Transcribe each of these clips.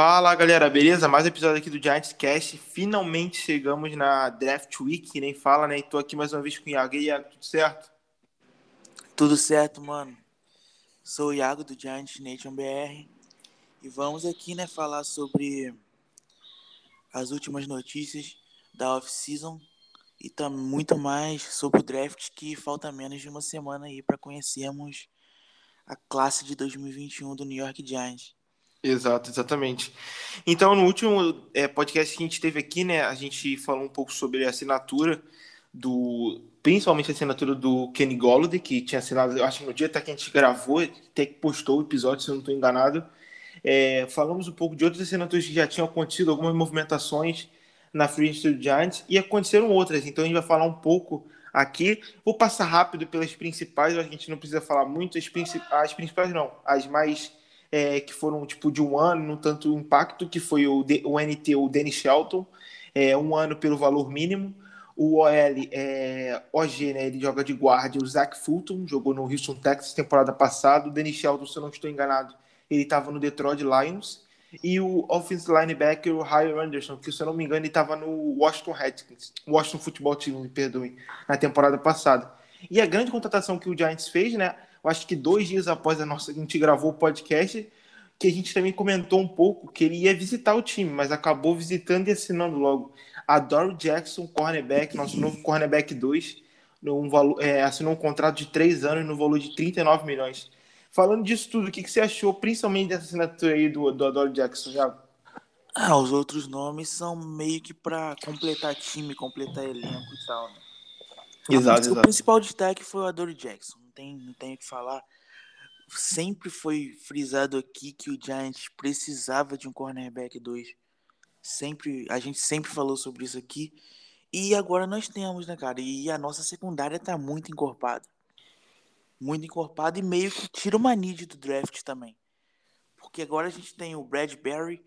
Fala galera, beleza? Mais um episódio aqui do Giants Cast. Finalmente chegamos na Draft Week, nem fala, né? E tô aqui mais uma vez com o Iago. E Iago, tudo certo? Tudo certo, mano. Sou o Iago do Giants Nation BR e vamos aqui, né, falar sobre as últimas notícias da off-season e também muito mais sobre o draft que falta menos de uma semana aí para conhecermos a classe de 2021 do New York Giants. Exato, exatamente. Então, no último é, podcast que a gente teve aqui, né, a gente falou um pouco sobre a assinatura do, principalmente a assinatura do Kenny Golladay, que tinha assinado, eu acho que no dia até que a gente gravou, até que postou o episódio, se eu não estou enganado. É, falamos um pouco de outras assinaturas que já tinham acontecido, algumas movimentações na Free Agency Giants, e aconteceram outras, então a gente vai falar um pouco aqui. Vou passar rápido pelas principais, a gente não precisa falar muito, as, principais, as principais não, as mais é, que foram tipo de um ano, no tanto impacto, que foi o, o NT, o Danny Shelton, é, um ano pelo valor mínimo. O OL, é, OG, né, ele joga de guarda, o Zach Fulton, jogou no Houston Texas temporada passada. O Danny Shelton, se eu não estou enganado, ele estava no Detroit Lions. E o offensive linebacker, o Ryan Anderson, que se eu não me engano, ele estava no Washington Redskins, Washington Football Team, me perdoe, na temporada passada. E a grande contratação que o Giants fez, né, acho que dois dias após a nossa, a gente gravou o podcast, que a gente também comentou um pouco que ele ia visitar o time, mas acabou visitando e assinando logo. A Dory Jackson, cornerback, nosso novo cornerback 2, um valor, é, assinou um contrato de três anos no valor de 39 milhões. Falando disso tudo, o que, que você achou, principalmente dessa assinatura aí do, do Adore Jackson? Já? Ah, os outros nomes são meio que para completar time, completar elenco e tal. Né? Exato, o exato. principal destaque foi o Adore Jackson tem, não tenho o que falar. Sempre foi frisado aqui que o Giants precisava de um cornerback 2. Sempre, a gente sempre falou sobre isso aqui. E agora nós temos, né, cara? E a nossa secundária tá muito encorpada. Muito encorpada e meio que tira uma need do draft também. Porque agora a gente tem o Bradbury,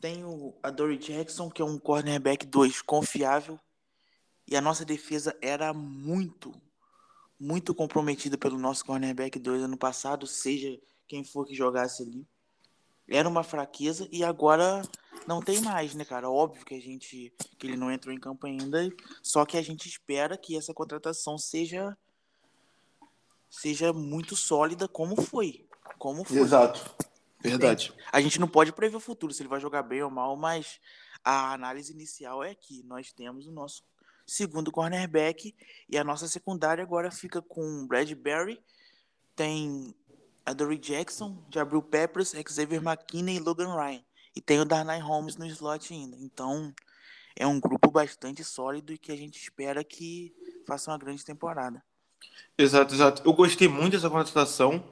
tem o Adoree Jackson, que é um cornerback 2 confiável. E a nossa defesa era muito, muito comprometida pelo nosso cornerback 2 ano passado, seja quem for que jogasse ali. Era uma fraqueza e agora não tem mais, né, cara? Óbvio que a gente que ele não entrou em campo ainda, só que a gente espera que essa contratação seja seja muito sólida como foi, como foi. Exato. Verdade. A gente não pode prever o futuro se ele vai jogar bem ou mal, mas a análise inicial é que nós temos o nosso segundo cornerback. E a nossa secundária agora fica com Bradbury, tem a Dory Jackson, Jabril Peppers, Xavier McKinney e Logan Ryan. E tem o Darnay Holmes no slot ainda. Então é um grupo bastante sólido e que a gente espera que faça uma grande temporada. Exato, exato. Eu gostei muito dessa contratação.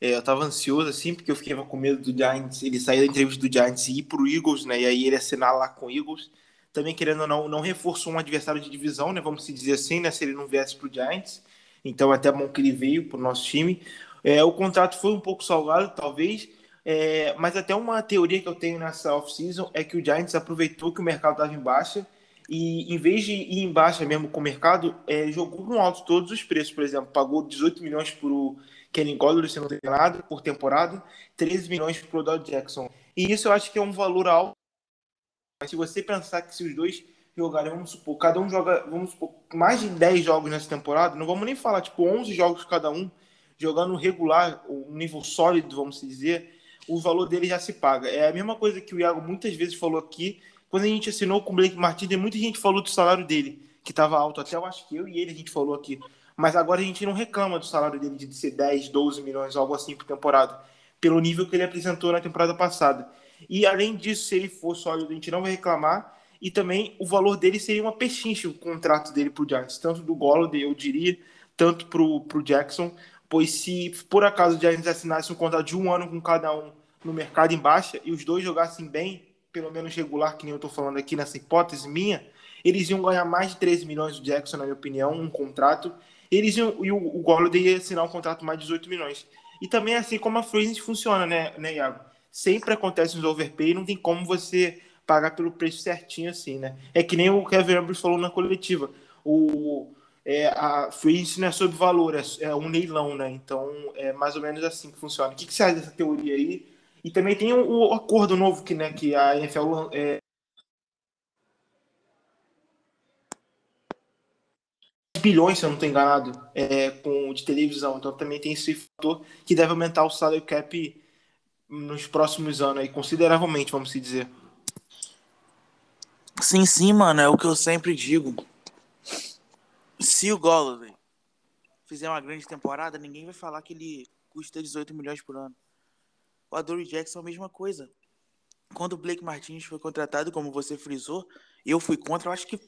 É, eu estava ansioso, assim, porque eu fiquei com medo do Giants, ele sair da entrevista do Giants e ir pro Eagles, né? E aí ele assinar lá com o Eagles também querendo ou não, não reforçou um adversário de divisão, né? Vamos dizer assim, né? Se ele não viesse para o Giants. Então é até bom que ele veio para o nosso time. É, o contrato foi um pouco salgado, talvez, é, mas até uma teoria que eu tenho nessa off-season é que o Giants aproveitou que o mercado estava em baixa e, em vez de ir em baixa mesmo com o mercado, é, jogou com alto todos os preços. Por exemplo, pagou 18 milhões por o Kenny Golladay, se não tem nada, por temporada, 13 milhões para o Dodge Jackson. E isso eu acho que é um valor alto mas se você pensar que se os dois jogarem, vamos supor, cada um joga, vamos supor, mais de 10 jogos nessa temporada, não vamos nem falar, tipo, 11 jogos cada um, jogando regular, um nível sólido, vamos dizer, o valor dele já se paga. É a mesma coisa que o Iago muitas vezes falou aqui, quando a gente assinou com o Blake Martinez, muita gente falou do salário dele, que estava alto, até eu acho que eu e ele a gente falou aqui. Mas agora a gente não reclama do salário dele de ser 10, 12 milhões, algo assim por temporada, pelo nível que ele apresentou na temporada passada. E além disso, se ele for sólido, a gente não vai reclamar. E também o valor dele seria uma pechincha o contrato dele para o Giants, tanto do Golladay, eu diria, tanto para o Jackson. Pois se por acaso o Giants assinasse um contrato de um ano com cada um no mercado em baixa e os dois jogassem bem, pelo menos regular, que nem eu estou falando aqui nessa hipótese minha, eles iam ganhar mais de 13 milhões do Jackson, na minha opinião, um contrato. Eles iam, e o, o Golladay ia assinar um contrato mais de 18 milhões. E também é assim como a Free funciona, né, né Iago? Sempre acontece nos overpay, não tem como você pagar pelo preço certinho assim, né? É que nem o Kevin Ambrose falou na coletiva. O, é, a free não é sobre valor, é, é, um leilão, né? Então é mais ou menos assim que funciona. O que, que você acha dessa teoria aí? E também tem o, o acordo novo que, né, que a NFL é, bilhões, se eu não estou enganado, é, com, de televisão. Então também tem esse fator que deve aumentar o salary cap nos próximos anos aí, consideravelmente, vamos dizer. Sim, sim, mano, é o que eu sempre digo. Se o Golladay fizer uma grande temporada, ninguém vai falar que ele custa 18 milhões por ano. O Adore Jackson é a mesma coisa. Quando o Blake Martins foi contratado, como você frisou, eu fui contra, eu acho que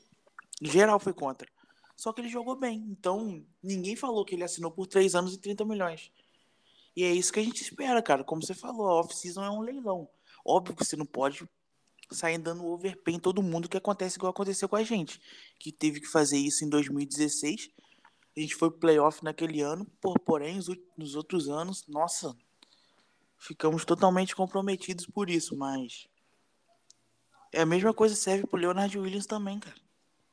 geral foi contra. Só que ele jogou bem. Então, ninguém falou que ele assinou por 3 anos e 30 milhões. E é isso que a gente espera, cara. Como você falou, a off-season é um leilão. Óbvio que você não pode sair dando overpay em todo mundo, que acontece igual aconteceu com a gente. Que teve que fazer isso em 2016. A gente foi playoff naquele ano, por, porém, nos outros anos, nossa, ficamos totalmente comprometidos por isso, mas é a mesma coisa serve pro Leonard Williams também, cara.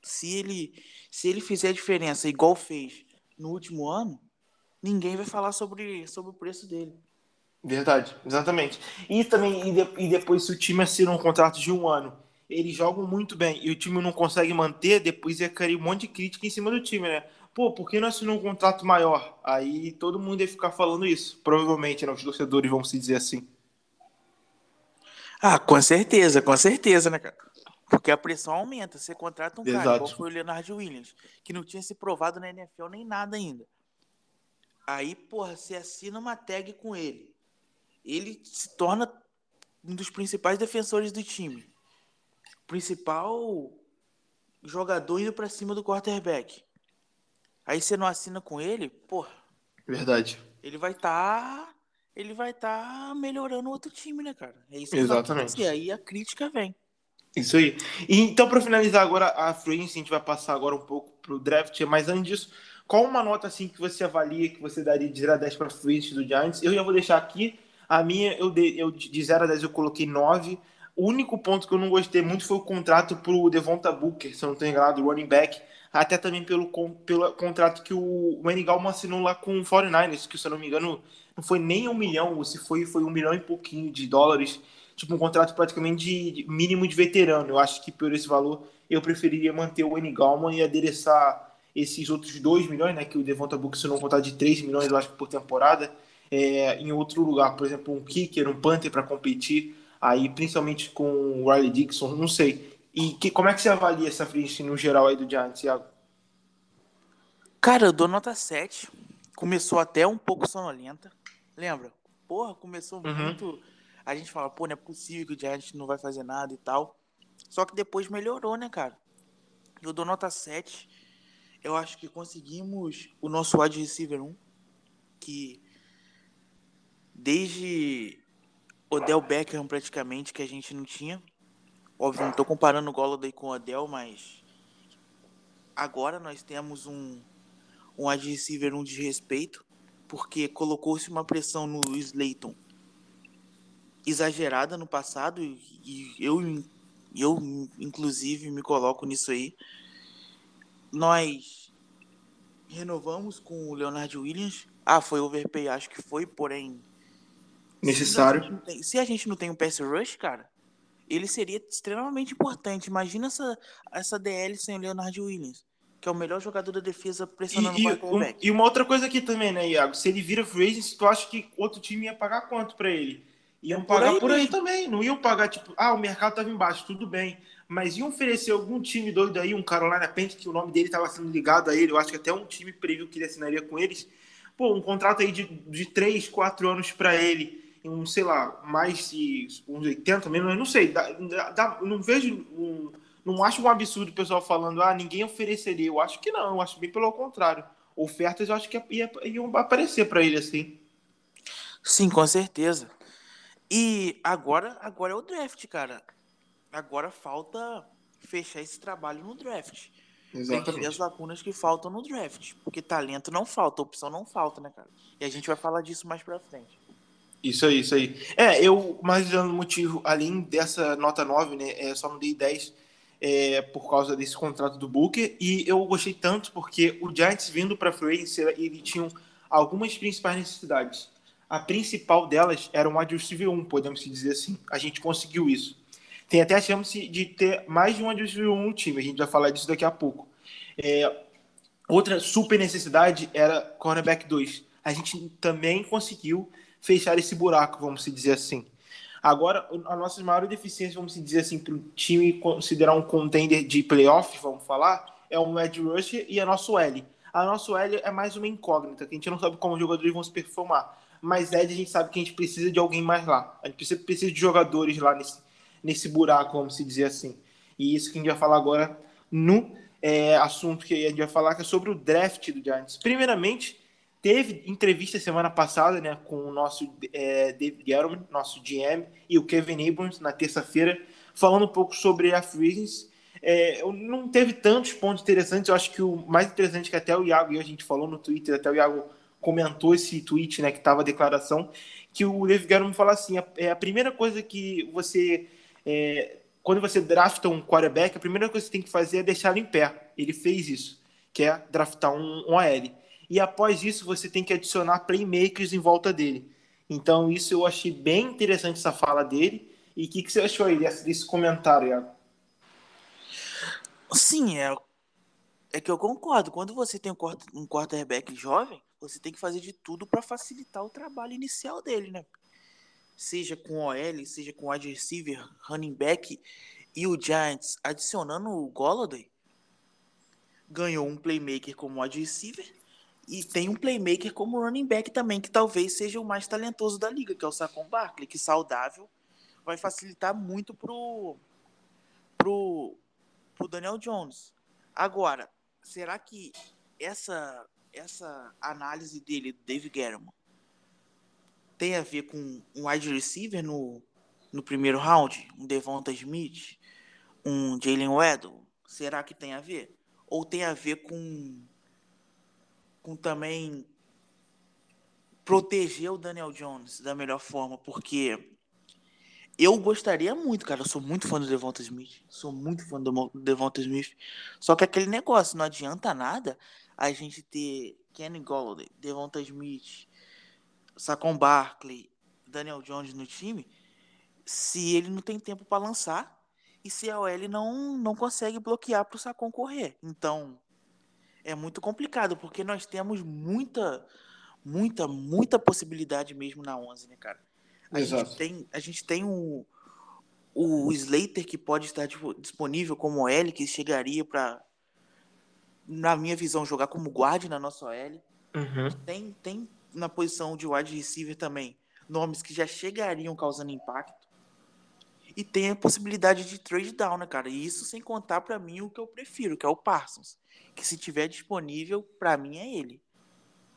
Se ele se ele fizer a diferença igual fez no último ano, ninguém vai falar sobre, sobre o preço dele. Verdade, exatamente. E também, e, de, e depois, se o time assina um contrato de um ano, eles jogam muito bem e o time não consegue manter, depois ia cair um monte de crítica em cima do time, né? Pô, por que não assinou um contrato maior? Aí todo mundo ia ficar falando isso. Provavelmente, né? Os torcedores vão se dizer assim. Ah, com certeza, com certeza, né, cara? Porque a pressão aumenta. Você contrata um Exato. cara, igual foi o Leonard Williams, que não tinha se provado na NFL nem nada ainda. Aí, porra, você assina uma tag com ele. Ele se torna um dos principais defensores do time. Principal jogador indo pra cima do quarterback. Aí você não assina com ele, porra. Verdade. Ele vai estar. Tá, ele vai estar tá melhorando o outro time, né, cara? É isso que Exatamente. E aí a crítica vem. Isso aí. E, então, para finalizar agora a free a gente vai passar agora um pouco para o draft, mas antes disso, qual uma nota assim que você avalia, que você daria de 0 a 10 para a free do Giants? Eu já vou deixar aqui, a minha, eu, de, eu de 0 a 10 eu coloquei 9. O único ponto que eu não gostei muito foi o contrato para o Devonta Booker, se eu não estou enganado, running back, até também pelo, pelo contrato que o Manny assinou lá com o 49ers, que se eu não me engano não foi nem um milhão, ou se foi, foi um milhão e pouquinho de dólares tipo um contrato praticamente de, de, mínimo de veterano. Eu acho que por esse valor eu preferiria manter o. Galman e adereçar esses outros 2 milhões, né, que o Devonta Book se não contar de 3 milhões, eu acho por temporada, é, em outro lugar, por exemplo, um kicker, um punter para competir, aí principalmente com o Riley Dixon, não sei. E que, como é que você avalia essa frente no geral aí do Giants, Thiago? Cara, eu dou nota 7. Começou até um pouco sonolenta. Lembra? Porra, começou uhum. muito a gente fala, pô, não é possível que o Giants não vai fazer nada e tal. Só que depois melhorou, né, cara? Eu dou nota 7. Eu acho que conseguimos o nosso wide receiver 1, que desde Odell Beckham praticamente que a gente não tinha. Óbvio, não tô comparando o Golladay com o Odell, mas agora nós temos um um wide receiver 1 de respeito, porque colocou-se uma pressão no Slayton exagerada no passado e eu, eu inclusive me coloco nisso aí. Nós renovamos com o Leonard Williams. Ah, foi overpay, acho que foi, porém necessário. Se a, tem, se a gente não tem um pass rush, cara, ele seria extremamente importante. Imagina essa essa DL sem o Leonard Williams que é o melhor jogador da defesa pressionando e, o quarterback. Um, e uma outra coisa aqui também, né, Iago? Se ele vira free agent, tu acha que outro time ia pagar quanto para ele? Iam pagar por aí, por aí também. Não iam pagar, tipo, ah, o mercado estava embaixo, tudo bem. Mas iam oferecer algum time doido aí, um Carolina Panthers, que o nome dele estava sendo ligado a ele. Eu acho que até um time previu que ele assinaria com eles. Pô, um contrato aí de, de 3, 4 anos para ele. Um, sei lá, mais de uns 80 menos, não sei. Dá, dá, não vejo. Um, não acho um absurdo o pessoal falando, ah, ninguém ofereceria. Eu acho que não, eu acho bem pelo contrário. Ofertas eu acho que ia, iam aparecer para ele assim. Sim, com certeza. E agora, agora é o draft, cara. Agora falta fechar esse trabalho no draft. Exatamente. as lacunas que faltam no draft. Porque talento não falta, opção não falta, né, cara? E a gente vai falar disso mais pra frente. Isso aí, isso aí. É, eu, mais dando motivo, além dessa nota 9, né, é, só não dei 10 é, por causa desse contrato do Booker. E eu gostei tanto porque o Giants vindo pra free ele tinha algumas principais necessidades a principal delas era um wide receiver 1, podemos dizer assim. A gente conseguiu isso. Tem até a chance de ter mais de um receiver 1 no time, a gente vai falar disso daqui a pouco. É, outra super necessidade era cornerback 2. A gente também conseguiu fechar esse buraco, vamos dizer assim. Agora, a nossa maior deficiência, vamos dizer assim, para o time considerar um contender de playoff, vamos falar, é o Ed Rush e a nosso L. A nosso L é mais uma incógnita, que a gente não sabe como os jogadores vão se performar. Mas Ed, a gente sabe que a gente precisa de alguém mais lá. A gente precisa, precisa de jogadores lá nesse, nesse buraco, vamos dizer assim. E isso que a gente vai falar agora no é, assunto que a gente vai falar, que é sobre o draft do Giants. Primeiramente, teve entrevista semana passada né, com o nosso é, David Gettleman, nosso GM, e o Kevin Abrams, na terça-feira, falando um pouco sobre a Free é, não teve tantos pontos interessantes. Eu acho que o mais interessante que até o Iago e a gente falou no Twitter, até o Iago comentou esse tweet, né, que estava a declaração, que o David Gettleman fala assim: a, é a primeira coisa que você é, quando você drafta um quarterback, a primeira coisa que você tem que fazer é deixá-lo em pé. Ele fez isso, que é draftar um, um AL. E após isso, você tem que adicionar playmakers em volta dele. Então, isso eu achei bem interessante essa fala dele. E o que, que você achou aí desse, desse comentário, Iago? Sim, é, é que eu concordo. Quando você tem um quarterback jovem, você tem que fazer de tudo para facilitar o trabalho inicial dele, né? Seja com OL, seja com wide receiver, running back e o Giants adicionando o Golladay, ganhou um playmaker como wide receiver e tem um playmaker como running back também, que talvez seja o mais talentoso da liga, que é o Saquon Barkley, que saudável vai facilitar muito pro, pro, pro Daniel Jones. Agora, será que essa, essa análise dele, Dave Guerrero, tem a ver com um wide receiver no, no primeiro round? Um Devonta Smith? Um Jalen Weddle? Será que tem a ver? Ou tem a ver com, com também proteger o Daniel Jones da melhor forma? Porque eu gostaria muito, cara. Eu sou muito fã do Devonta Smith. Sou muito fã do Devonta Smith. Só que aquele negócio, não adianta nada a gente ter Kenny Golladay, Devonta Smith, Sacon Barkley, Daniel Jones no time, se ele não tem tempo para lançar e se a OL não, não consegue bloquear para o Sacon correr. Então, é muito complicado, porque nós temos muita, muita, muita possibilidade mesmo na 11, né, cara? A Exato. gente tem, a gente tem o, o Slater que pode estar tipo, disponível como OL, que chegaria para, na minha visão, jogar como guarda na nossa OL. Uhum. Tem, tem na posição de wide receiver também nomes que já chegariam causando impacto. E tem a possibilidade de trade down, né, cara? E isso sem contar para mim o que eu prefiro, que é o Parsons. Que se tiver disponível, para mim é ele.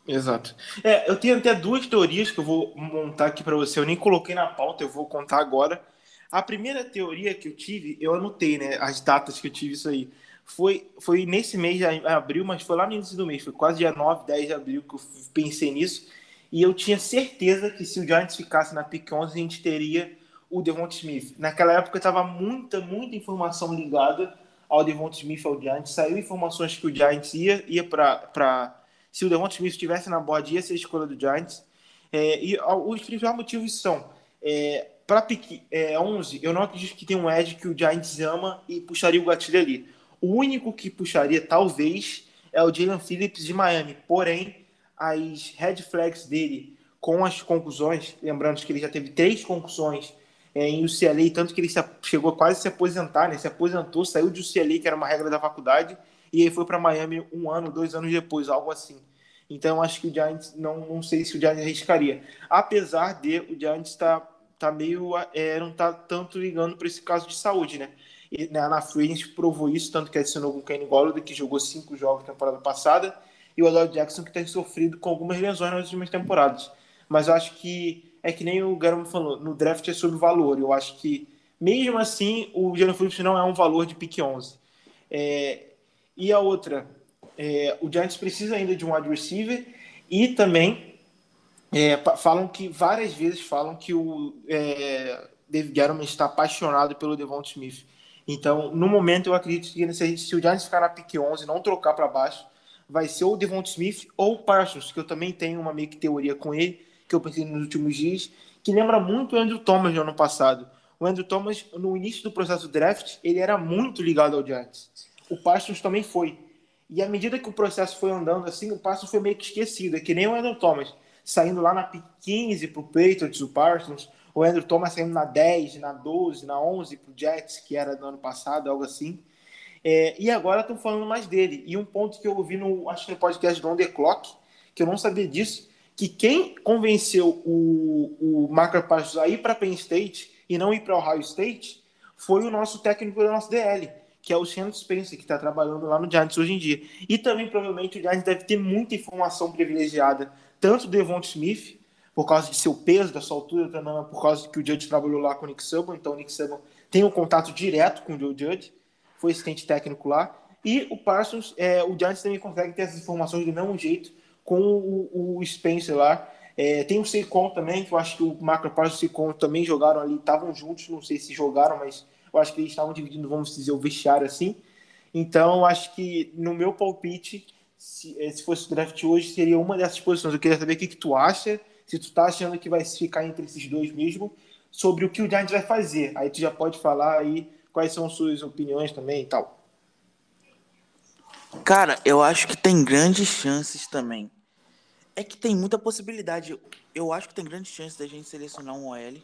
Exato. É, eu tenho até duas teorias que eu vou montar aqui para você. Eu nem coloquei na pauta, eu vou contar agora. A primeira teoria que eu tive, eu anotei, né? As datas que eu tive isso aí. Foi, foi nesse mês de abril, mas foi lá no início do mês, foi quase dia 9, 10 de abril que eu pensei nisso. E eu tinha certeza que se o Giants ficasse na pick 11, a gente teria o Devonta Smith. Naquela época estava muita, muita informação ligada ao Devonta Smith ao Giants. Saiu informações que o Giants ia, ia para. Se o Devonta Smith estivesse na board, ia ser a escolha do Giants. É, e os principais motivos são. É, para pick é, 11, eu não acredito que tem um edge que o Giants ama e puxaria o gatilho ali. O único que puxaria, talvez, é o Jalen Phillips de Miami. Porém, as red flags dele com as conclusões, lembrando que ele já teve três concussões é, em UCLA, tanto que ele se, chegou a quase se aposentar, né? Se aposentou, saiu de UCLA, que era uma regra da faculdade, e aí foi para Miami um ano, dois anos depois, algo assim. Então, acho que o Giants, não, não sei se o Giants arriscaria. Apesar de o Giants estar tá, tá meio, é, não tá tanto ligando para esse caso de saúde, né? E, né, na gente provou isso, tanto que adicionou com o Kenny Golladay, que jogou cinco jogos na temporada passada, e o Adore Jackson, que tem sofrido com algumas lesões nas últimas temporadas. Mas eu acho que é que nem o Garomo falou, no draft é sobre valor. Eu acho que, mesmo assim, o Jalen Phillips não é um valor de pick 11. É, e a outra, é, o Giants precisa ainda de um wide receiver e também é, falam que várias vezes falam que o é, David Gettleman está apaixonado pelo Devonta Smith. Então, no momento, eu acredito que se, o Giants ficar na pick 11 não trocar para baixo, vai ser o Devonta Smith ou o Parsons, que eu também tenho uma meio que teoria com ele, que que eu pensei nos últimos dias, que lembra muito o Andrew Thomas no ano passado. O Andrew Thomas, no início do processo draft, ele era muito ligado ao Giants. O Parsons também foi. E à medida que o processo foi andando assim, o Parsons foi meio que esquecido. É que nem o Andrew Thomas, saindo lá na pick 15 para o Patriots, o Parsons. O Andrew Thomas saindo na 10, na 12, na 11 para o Jets, que era do ano passado, algo assim. É, e agora estão falando mais dele. E um ponto que eu ouvi no, acho que no podcast do On The Clock, que eu não sabia disso, que quem convenceu o, o Marker Parsons a ir para Penn State e não ir para Ohio State foi o nosso técnico da nossa DL, que é o Shannon Spencer, que está trabalhando lá no Giants hoje em dia. E também, provavelmente, o Giants deve ter muita informação privilegiada, tanto do Devon Smith, por causa de seu peso, da sua altura, também por causa que o Judge trabalhou lá com o Nick Saban, então o Nick Saban tem um contato direto com o Joe Judge, foi assistente técnico lá. E o Parsons, é, o Giants também consegue ter essas informações do mesmo jeito com o, o Spencer lá. É, tem o Seikon também, que eu acho que o Marco Parsons e o Seikon também jogaram ali, estavam juntos, não sei se jogaram, mas eu acho que eles estavam dividindo, vamos dizer, o vestiário assim. Então, acho que no meu palpite, se, eh, se fosse o draft hoje, seria uma dessas posições. Eu queria saber o que, que tu acha, se tu tá achando que vai ficar entre esses dois mesmo, sobre o que o Giants vai fazer. Aí tu já pode falar aí quais são suas opiniões também e tal. Cara, eu acho que tem grandes chances também. É que tem muita possibilidade. Eu acho que tem grandes chances da gente selecionar um OL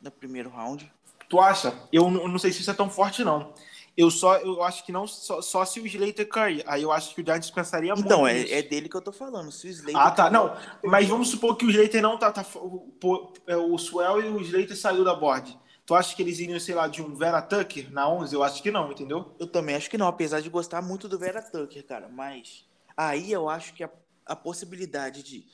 no primeiro round. Tu acha? Eu não sei se isso é tão forte, não. Eu só eu acho que não só, só se o Slater cair. Aí eu acho que o Giants pensaria muito. Então, é, é, dele que eu tô falando. Se o Slater Ah, tá. Não, mas vamos supor que o Slater não tá. tá o, é, o Swell e o Slater saiu da board. Tu acha que eles iriam, sei lá, de um Vera Tucker na 11? Eu acho que não, entendeu? Eu também acho que não, apesar de gostar muito do Vera Tucker, cara. Mas aí eu acho que a, a possibilidade de.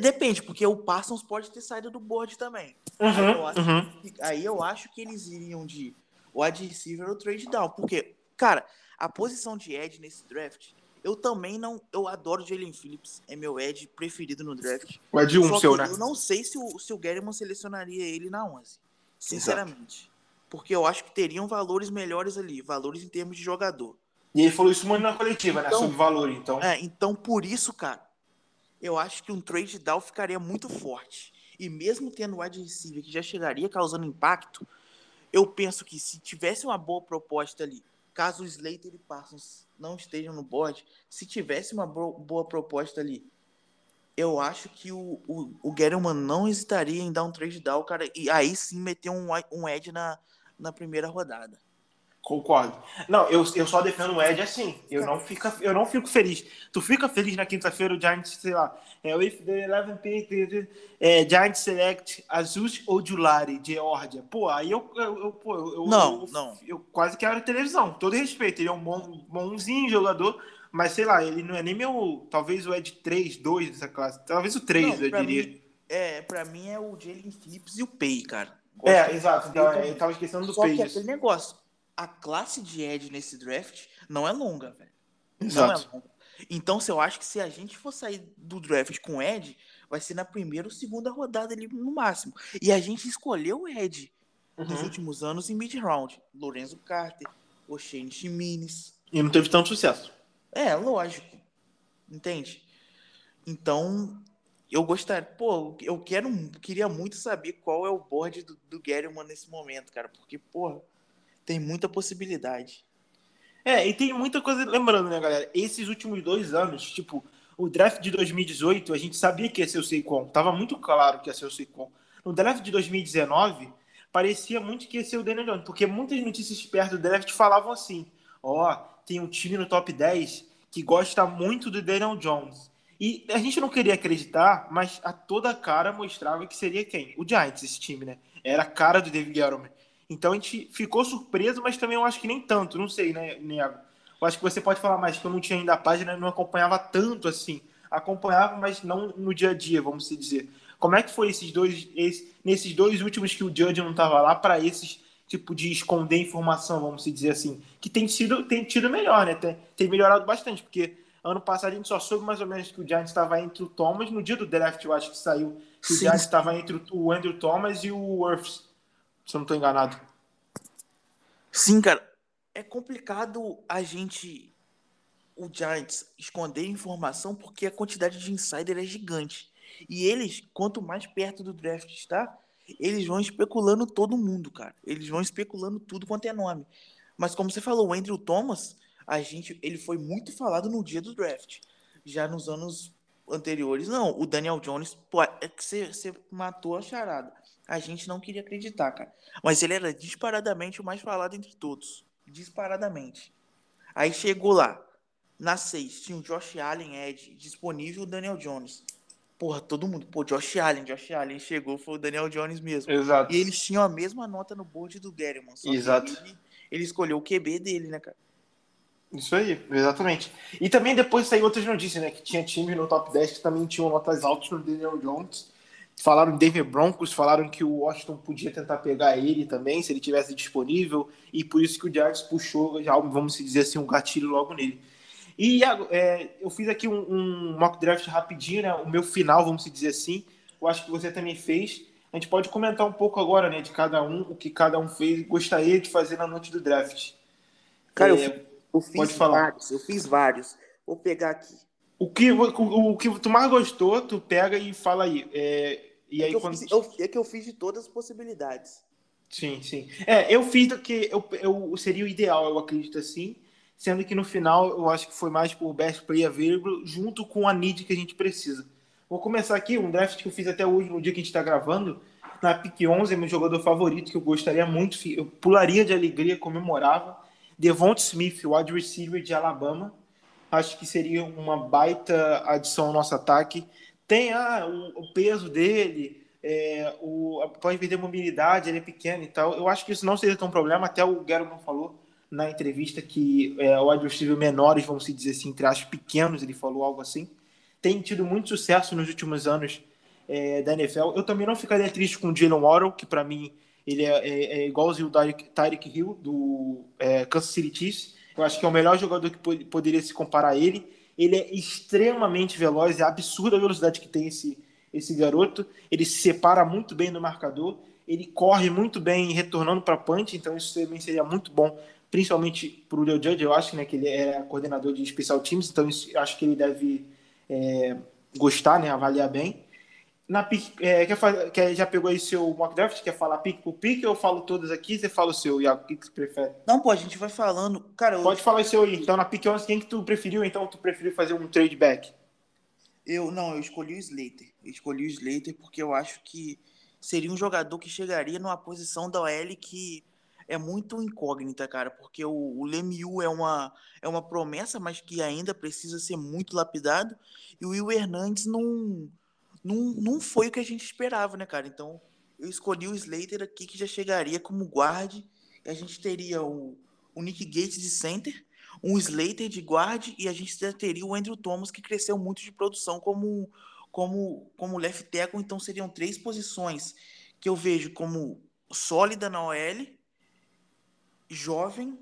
Depende, porque o Parsons pode ter saído do board também. Uhum, aí, eu acho, uhum. aí eu acho que eles iriam de wide receiver ou trade down. Porque, cara, a posição de Ed nesse draft, eu também não. Eu adoro Jalen Phillips, é meu Ed preferido no draft. O Ed 1 seu, né? Eu não sei se o, se o Garriman selecionaria ele na 11. Sinceramente. Exato. Porque eu acho que teriam valores melhores ali, valores em termos de jogador. E ele falou isso muito na coletiva, né? então, né? Sobre valor, então. É, então por isso, cara, eu acho que um trade down ficaria muito forte. E mesmo tendo o wide receiver que já chegaria causando impacto, eu penso que se tivesse uma boa proposta ali, caso o Slater e Parsons não estejam no board, se tivesse uma boa proposta ali eu acho que o, o, o não hesitaria em dar um trade down, cara, e aí sim meter um, um na, na primeira rodada. Concordo. Não, eu, eu só defendo o Ed assim. Eu não, fico, eu não fico feliz. Tu fica feliz na quinta-feira, o Giants, sei lá, é o If the 11 pick, é, Giants Select Azus ou Julari, Georgia. Pô, aí eu, eu, eu, pô, eu, não, eu, não. eu quase quero televisão. Todo respeito. Ele é um bom, bonzinho jogador, mas sei lá, ele não é nem meu. Talvez o Ed 3, 2 dessa classe. Talvez o 3, não, eu diria. Mim, é, pra mim é o Jalen Phillips e o Pay, cara. Gosto é, exato. Então, é, eu tava esquecendo do Só Pay. Só que aquele negócio. A classe de Ed nesse draft não é longa, velho. Não é longa. Então, se eu acho que se a gente for sair do draft com Ed, vai ser na primeira ou segunda rodada ali no máximo. E a gente escolheu o Ed uhum. nos últimos anos em mid-round. Lorenzo Carter, Oshane Chimines. E não teve tanto sucesso. É, lógico. Entende? Então, eu gostaria. Pô, eu quero, queria muito saber qual é o board do, do nesse momento, cara. Porque, porra, tem muita possibilidade. É, e tem muita coisa. Lembrando, né, galera? Esses últimos dois anos, tipo, o draft de 2018, a gente sabia que ia ser o Seikon. Tava muito claro que ia ser o Seikon. No draft de 2019, parecia muito que ia ser o Daniel Jones, porque muitas notícias perto do draft falavam assim: ó, oh, tem um time no top 10 que gosta muito do Daniel Jones. E a gente não queria acreditar, mas a toda cara mostrava que seria quem? O Giants, esse time, né? Era a cara do David Gettleman. Então a gente ficou surpreso, mas também eu acho que nem tanto, não sei, né, Nego? Eu acho que você pode falar mais, que eu não tinha ainda a página, não acompanhava tanto assim. Acompanhava, mas não no dia a dia, vamos dizer. Como é que foi esses dois, esse, nesses dois últimos que o Judge não estava lá, para esses tipo de esconder informação, vamos dizer assim, que tem sido tem tido melhor, né? Tem, tem melhorado bastante, porque ano passado a gente só soube mais ou menos que o Giants estava entre o Thomas, no dia do draft eu acho que saiu, que Sim. o Giants estava entre o Andrew Thomas e o Worths, se eu não estou enganado. Sim, cara, é complicado a gente o Giants esconder informação porque a quantidade de insider é gigante. E eles, quanto mais perto do draft está, eles vão especulando todo mundo, cara. Eles vão especulando tudo quanto é nome. Mas como você falou, o Andrew Thomas, a gente, ele foi muito falado no dia do draft. Já nos anos anteriores, não. O Daniel Jones, pô, é que você, você matou a charada. A gente não queria acreditar, cara. Mas ele era disparadamente o mais falado entre todos. Disparadamente. Aí chegou lá. Na 6, tinha o Josh Allen Ed disponível o Daniel Jones. Porra, todo mundo, pô, Josh Allen, Josh Allen chegou, foi o Daniel Jones mesmo. Exato. E eles tinham a mesma nota no board do Gettleman. Exato. Ele, ele, escolheu o QB dele, né, cara? Isso aí, exatamente. E também depois saiu outras notícias, né? Que tinha time no top 10 que também tinham notas altas no Daniel Jones. Falaram em Denver Broncos, falaram que o Washington podia tentar pegar ele também, se ele tivesse disponível, e por isso que o Giants puxou, já, vamos dizer assim, um gatilho logo nele. E é, eu fiz aqui um, um, mock draft rapidinho, né? O meu final, vamos dizer assim. Eu acho que você também fez. A gente pode comentar um pouco agora, né? De cada um, o que cada um fez gostaria de fazer na noite do draft. Cara, é, eu, eu, fiz pode falar. vários. Eu fiz vários. Vou pegar aqui. O que, o, o que tu mais gostou, tu pega e fala aí. É, e é aí que quando... fiz, eu, é que eu fiz de todas as possibilidades. Sim, sim. É, eu fiz do que eu, eu seria o ideal, eu acredito assim sendo que no final eu acho que foi mais por best player available junto com a need que a gente precisa. Vou começar aqui um draft que eu fiz até hoje, no dia que a gente está gravando. Na pick 11 é meu jogador favorito, que eu gostaria muito, eu pularia de alegria, comemorava. Devonta Smith, wide receiver de Alabama. Acho que seria uma baita adição ao nosso ataque. Tem ah, o, o peso dele, é, o, pode perder mobilidade, ele é pequeno e tal. Eu acho que isso não seria tão problema, até o Garoman falou na entrevista que é, o adversário menores, vamos se dizer assim, entre aspas, pequenos, ele falou algo assim, tem tido muito sucesso nos últimos anos é, da NFL. Eu também não ficaria triste com o Jalen Waddle, que para mim ele é, é, é igualzinho o Tyreek Hill, do é, Kansas City Chiefs. Eu acho que é o melhor jogador que poderia se comparar a ele. Ele é extremamente veloz, é absurda a velocidade que tem esse, esse garoto. Ele se separa muito bem do marcador, ele corre muito bem retornando para punch, então isso também seria muito bom principalmente para o Leo Judge, eu acho né, que ele é coordenador de especial teams, então isso, acho que ele deve é, gostar, né, avaliar bem. Na pick, é, quer, fazer, quer, já pegou aí seu mock draft? Quer falar pick por pick? Eu falo todas aqui, você fala o seu, Iago, o que, que você prefere? Não, pô, a gente vai falando. Cara, Pode eu... falar o seu aí. Então, na pick 11, quem que tu preferiu? Então, tu preferiu fazer um trade back? Eu, não, eu escolhi o Slater. Eu escolhi o Slater porque eu acho que seria um jogador que chegaria numa posição da OL que é muito incógnita, cara, porque o, o Lemieux é uma, é uma promessa, mas que ainda precisa ser muito lapidado, e o Will Hernandes não, não, não foi o que a gente esperava, né, cara? Então, eu escolhi o Slater aqui, que já chegaria como guarde, a gente teria o, o Nick Gates de center, um Slater de guarde, e a gente já teria o Andrew Thomas, que cresceu muito de produção como, como, como left tackle, então seriam três posições que eu vejo como sólida na OL, jovem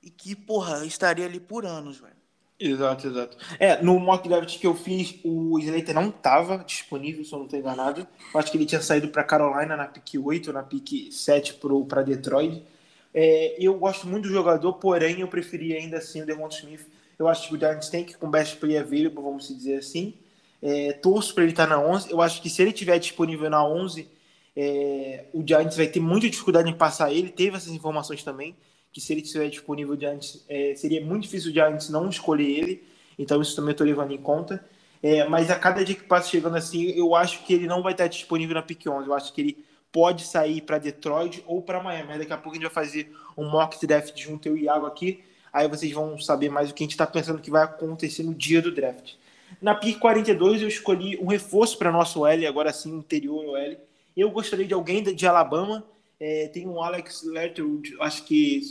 e que, porra, estaria ali por anos, velho. Exato, exato. É, no mock draft que eu fiz, o Slater não estava disponível, se eu não estou enganado. Eu acho que ele tinha saído para Carolina na pick 8, na pick 7 para Detroit. É, eu gosto muito do jogador, porém eu preferia ainda assim o Devon Smith. Eu acho que o Giants tem que com best player available, vamos dizer assim. É, torço para ele estar tá na 11. Eu acho que se ele estiver disponível na 11, é, o Giants vai ter muita dificuldade em passar ele. Teve essas informações também, que se ele estiver disponível, o Giants, é, seria muito difícil o Giants não escolher ele. Então isso também estou levando em conta. É, mas a cada dia que passa chegando assim, eu acho que ele não vai estar disponível na pick 11. Eu acho que ele pode sair para Detroit ou para Miami. Daqui a pouco a gente vai fazer um mock draft junto eu e Iago aqui. Aí vocês vão saber mais o que a gente está pensando que vai acontecer no dia do draft. Na pick 42 eu escolhi um reforço para nosso L, agora sim, interior L eu gostaria de alguém de Alabama. É, tem um Alex Letterwood, acho que.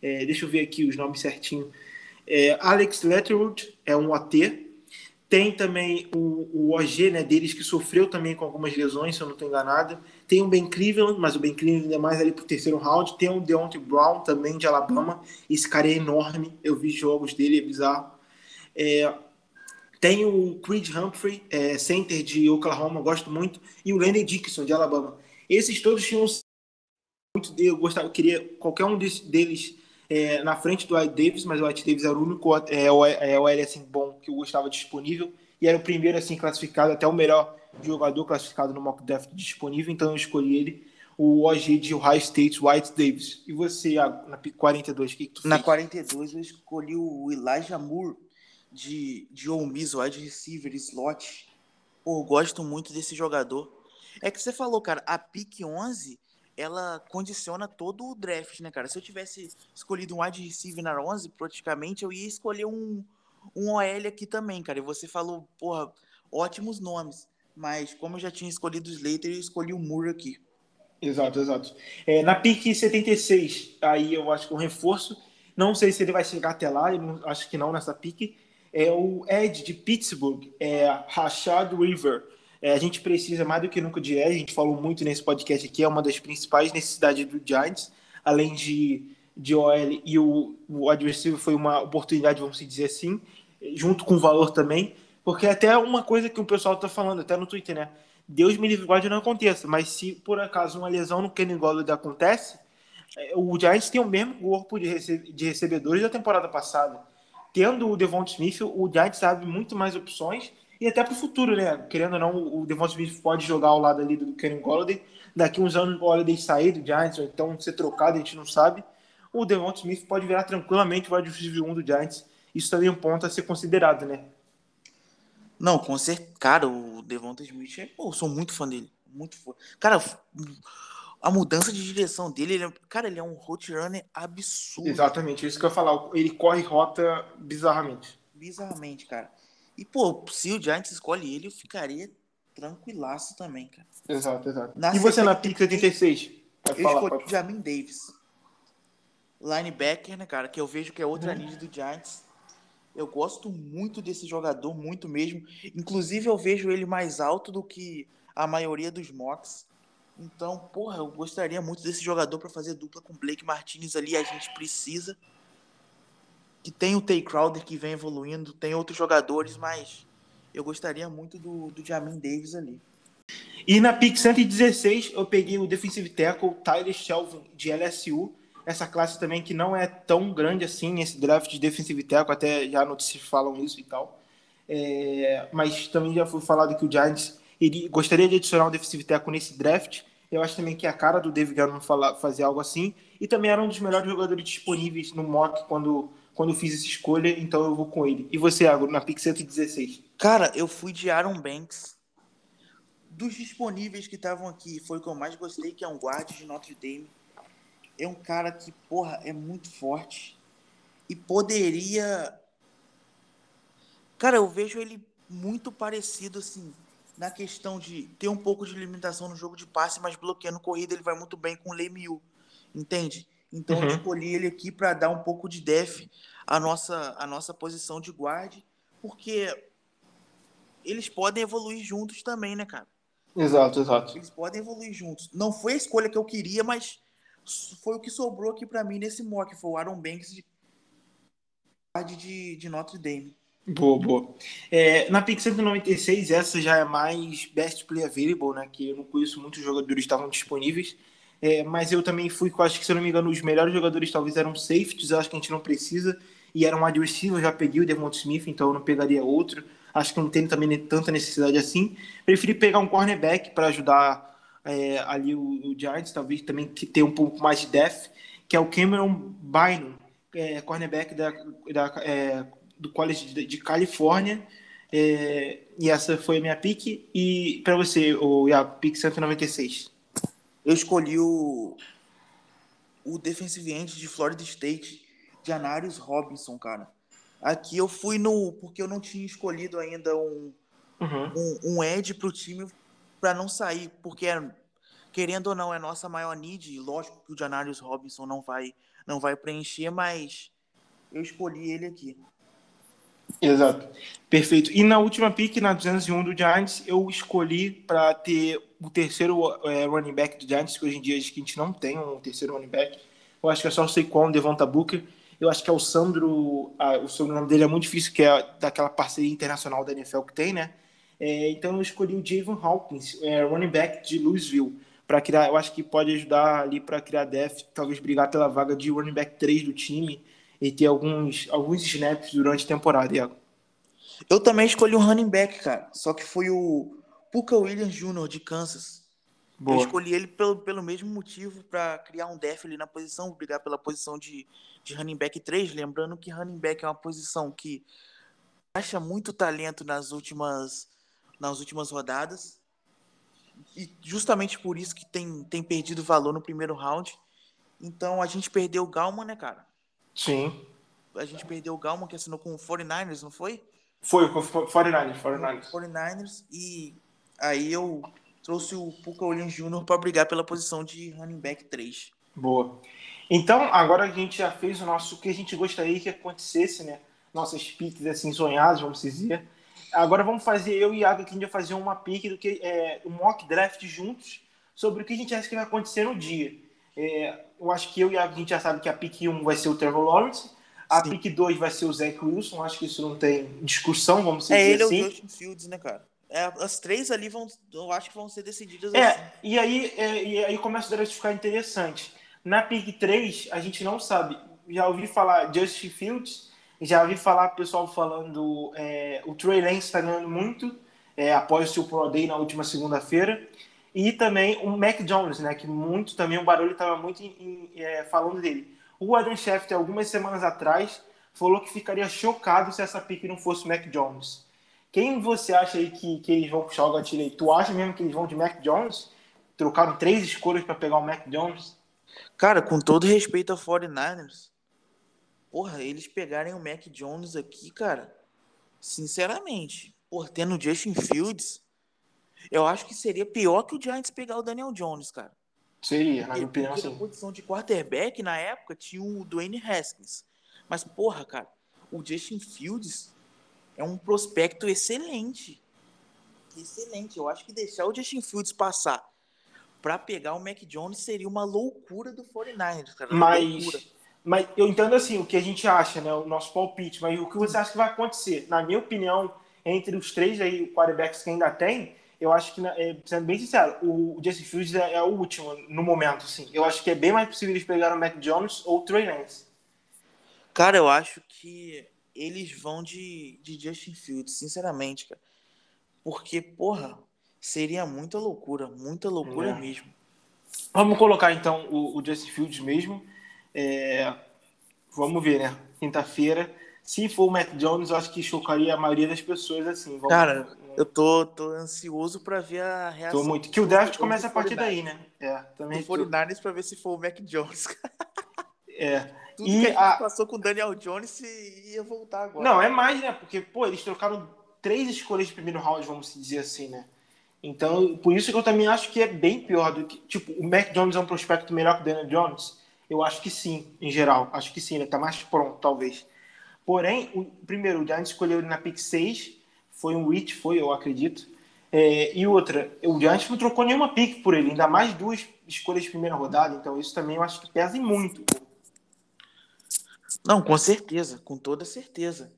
É, deixa eu ver aqui os nomes certinho. É, Alex Letterwood é um OT. Tem também o, o OG né, deles, que sofreu também com algumas lesões, se eu não estou enganado. Tem o Ben Cleveland, mas o Ben Cleveland é mais ali para o terceiro round. Tem o Deontay Brown, também de Alabama. Esse cara é enorme. Eu vi jogos dele, é bizarro. É, tem o Creed Humphrey, é, center de Oklahoma, gosto muito, e o Lenny Dixon, de Alabama. Esses todos tinham muito eu gostava, eu queria qualquer um deles é, na frente do White Davis, mas o White Davis era o único é, o, é, o assim bom que eu gostava disponível. e era o primeiro assim classificado, até o melhor jogador classificado no mock draft disponível, então eu escolhi ele, o OG de Ohio State, White Davis. E você, na 42, o que, que tu Na fez? 42 eu escolhi o Elijah Moore de, de Ole Miss, wide receiver, slot. Pô, eu gosto muito desse jogador. É que você falou, cara, a pick 11, ela condiciona todo o draft, né, cara? Se eu tivesse escolhido um wide receiver na 11, praticamente eu ia escolher um, um OL aqui também, cara. E você falou, porra, ótimos nomes. Mas como eu já tinha escolhido o Slater, eu escolhi o Moore aqui. Exato, exato. É, na pick 76, aí eu acho que um reforço. Não sei se ele vai chegar até lá, eu acho que não nessa pick. É o Ed de Pittsburgh, é Rashad River. É, a gente precisa mais do que nunca de Ed, a gente falou muito nesse podcast aqui, é uma das principais necessidades do Giants, além de, de OL e o, o adversário foi uma oportunidade, vamos dizer assim, junto com o valor também. Porque é até uma coisa que o pessoal está falando, até no Twitter, né? Deus me livre guarde não aconteça, mas se por acaso uma lesão no Kenny Golladay acontece, é, o Giants tem o mesmo corpo de, rece de recebedores da temporada passada. Tendo o Devonta Smith, o Giants abre muito mais opções e até para o futuro, né? Querendo ou não, o Devonta Smith pode jogar ao lado ali do Kenny Golladay. Daqui uns anos o Golladay sair do Giants ou então ser trocado, a gente não sabe. O Devonta Smith pode virar tranquilamente o wide receiver 1 do Giants. Isso também é um ponto a ser considerado, né? Não, com certeza. Cara, o Devonta Smith, é, pô, eu sou muito fã dele. Muito fã. Cara, a mudança de direção dele, ele é, cara, ele é um road runner absurdo. Exatamente, isso que eu ia falar. Ele corre rota bizarramente. Bizarramente, cara. E, pô, se o Giants escolhe ele, eu ficaria tranquilaço também, cara. Exato, exato. Na e você na pick 76? Pode eu falar, escolhi o Jamin Davis. Linebacker, né, cara? Que eu vejo que é outra uhum. do Giants eu gosto muito desse jogador, muito mesmo. Inclusive, eu vejo ele mais alto do que a maioria dos mocks. Então, porra, eu gostaria muito desse jogador para fazer dupla com Blake Martinez ali. A gente precisa. Que tem o Tay Crowder que vem evoluindo, tem outros jogadores, mas eu gostaria muito do, do Jamin Davis ali. E na pick 116, eu peguei o defensive tackle Tyler Shelvin de LSU essa classe também que não é tão grande assim, esse draft de defensive tackle, até já notícias falam isso e tal. É, mas também já foi falado que o Giants iria, gostaria de adicionar um defensive tackle nesse draft. Eu acho também que é a cara do David Garland fazer algo assim. E também era um dos melhores jogadores disponíveis no mock quando, quando eu fiz essa escolha, então eu vou com ele. E você, Agro, na pick 116? Cara, eu fui de Aaron Banks. Dos disponíveis que estavam aqui, foi o que eu mais gostei, que é um guarda de Notre Dame é um cara que, porra, é muito forte e poderia. Cara, eu vejo ele muito parecido, assim, na questão de ter um pouco de limitação no jogo de passe, mas bloqueando corrida ele vai muito bem com o Lemieux, entende? Então uhum. eu escolhi ele aqui para dar um pouco de def à nossa, à nossa posição de guarde, porque eles podem evoluir juntos também, né, cara? Exato, exato. Eles podem evoluir juntos. Não foi a escolha que eu queria, mas foi o que sobrou aqui para mim nesse mock, foi o Aaron Banks de, de, de Notre Dame. Boa, boa. É, na pick 196, essa já é mais best play available, né? Que eu não conheço muitos jogadores que estavam disponíveis. É, mas eu também fui acho que se eu não me engano, os melhores jogadores talvez eram safeties, acho que a gente não precisa. E era um wide já peguei o Devonta Smith, então eu não pegaria outro. Acho que não tem também tanta necessidade assim. Preferi pegar um cornerback para ajudar é, ali o, o, Giants, talvez também ter um pouco mais de depth, que é o Cameron Bynum, é, cornerback da, da é, do College de, de Califórnia. É, e essa foi a minha pick. E para você, o Iago, pick 196? Eu escolhi o, o defensive end de Florida State, Janarius Robinson, cara. Aqui eu fui no. Porque eu não tinha escolhido ainda um, uhum. um, um edge para o time para não sair, porque é, querendo ou não é nossa maior need, lógico que o Janarius Robinson não vai não vai preencher, mas eu escolhi ele aqui. Exato. Perfeito. E na última pick, na 201 do Giants, eu escolhi para ter o terceiro é, running back do Giants, que hoje em dia a gente não tem um terceiro running back. Eu acho que é só o Saquon, Devonta Booker. Eu acho que é o Sandro, ah, o sobrenome dele é muito difícil, que é daquela parceria internacional da NFL que tem, né? É, então eu escolhi o Javon Hawkins, é, running back de Louisville, para criar, eu acho que pode ajudar ali para criar def, talvez brigar pela vaga de running back 3 do time e ter alguns, alguns snaps durante a temporada, Iago. Eu também escolhi um running back, cara. Só que foi o Puka Williams Jr. de Kansas. Boa. Eu escolhi ele pelo, pelo mesmo motivo para criar um def ali na posição, brigar pela posição de, de running back 3. Lembrando que running back é uma posição que acha muito talento nas últimas, nas últimas rodadas. E justamente por isso que tem, tem perdido valor no primeiro round. Então a gente perdeu o Galman, né, cara? Sim. A gente perdeu o Galman que assinou com o 49ers, não foi? Foi, com o 49ers, 49ers. 49ers. E aí eu trouxe o Puka Williams Jr. para brigar pela posição de running back 3. Boa. Então, agora a gente já fez o nosso o que a gente gostaria que acontecesse, né? Nossas piques assim sonhadas, vamos dizer. Agora vamos fazer eu e Iago aqui a gente vai fazer uma pique do que é um mock draft juntos sobre o que a gente acha que vai acontecer no dia. É, eu acho que eu e a gente já sabe que a pique 1 vai ser o Trevor Lawrence, a Sim. pique 2 vai ser o Zach Wilson, acho que isso não tem discussão, vamos é, dizer assim. É ele assim. é o Justin Fields, né, cara? É, as três ali vão, eu acho que vão ser decididas é, assim. E aí, é, e aí começa a ficar interessante. Na pick 3, a gente não sabe. Já ouvi falar Justin Fields, já ouvi falar pessoal falando é, o Trey Lance está ganhando muito é, após o seu Pro Day na última segunda-feira. E também o Mac Jones, né, que muito também o barulho estava muito em, em, é, falando dele. O Adam Schefter, algumas semanas atrás, falou que ficaria chocado se essa pick não fosse o Mac Jones. Quem você acha aí que, que eles vão puxar o gatilho aí? Tu acha mesmo que eles vão de Mac Jones? Trocaram três escolhas para pegar o Mac Jones? Cara, com todo respeito ao 49ers, porra, eles pegarem o Mac Jones aqui, cara, sinceramente, por tendo Justin Fields, eu acho que seria pior que o Giants pegar o Daniel Jones, cara. Seria, na minha opinião, sim. Na posição de quarterback, na época, tinha o Dwayne Haskins. Mas, porra, cara, o Justin Fields é um prospecto excelente. Excelente. Eu acho que deixar o Justin Fields passar para pegar o Mac Jones seria uma loucura do 49ers, cara. Mas, mas eu entendo assim o que a gente acha, né? O nosso palpite. Mas o que você acha que vai acontecer? Na minha opinião, entre os três aí, quarterbacks que ainda tem, eu acho que, é, sendo bem sincero, o Justin Fields é, é, o último no momento, assim. Eu acho que é bem mais possível eles pegarem o Mac Jones ou o Trey Lance. Cara, eu acho que eles vão de, de Justin Fields, sinceramente, cara. Porque, porra, seria muita loucura, muita loucura é. mesmo. Vamos colocar então o, o Justin Fields mesmo. É, vamos ver, né? Quinta-feira. Se for o Mac Jones, eu acho que chocaria a maioria das pessoas assim. Vamos, cara, eu tô, tô ansioso para ver a reação. Tô muito. Que o draft começa a partir daí, né? É, também. Do 49ers pra ver se for o Mac Jones. é. Tudo e que a, a passou com o Daniel Jones ia voltar agora. Não, é mais, né? Porque, pô, eles trocaram três escolhas de primeiro round, vamos dizer assim, né? Então, por isso que eu também acho que é bem pior do que. Tipo, o Mac Jones é um prospecto melhor que o Daniel Jones? Eu acho que sim, em geral. Acho que sim, ele tá mais pronto, talvez. Porém, o primeiro, o Giants escolheu ele na pick 6, foi um reach, foi, eu acredito. É, e outra, o Giants não trocou nenhuma pick por ele, ainda mais duas escolhas de primeira rodada, então isso também eu acho que pesa muito. Não, com certeza, com toda certeza.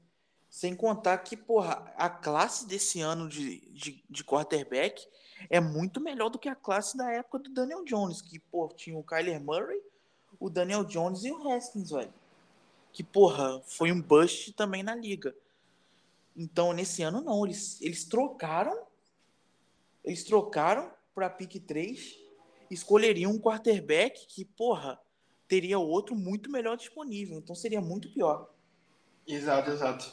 Sem contar que, porra, a classe desse ano de, de, de quarterback é muito melhor do que a classe da época do Daniel Jones, que, pô, tinha o Kyler Murray, o Daniel Jones e o Haskins, velho. Que, porra, foi um bust também na liga. Então, nesse ano, não. Eles, eles trocaram. Eles trocaram para pick 3. Escolheriam um quarterback que, porra, teria outro muito melhor disponível. Então seria muito pior. Exato, exato.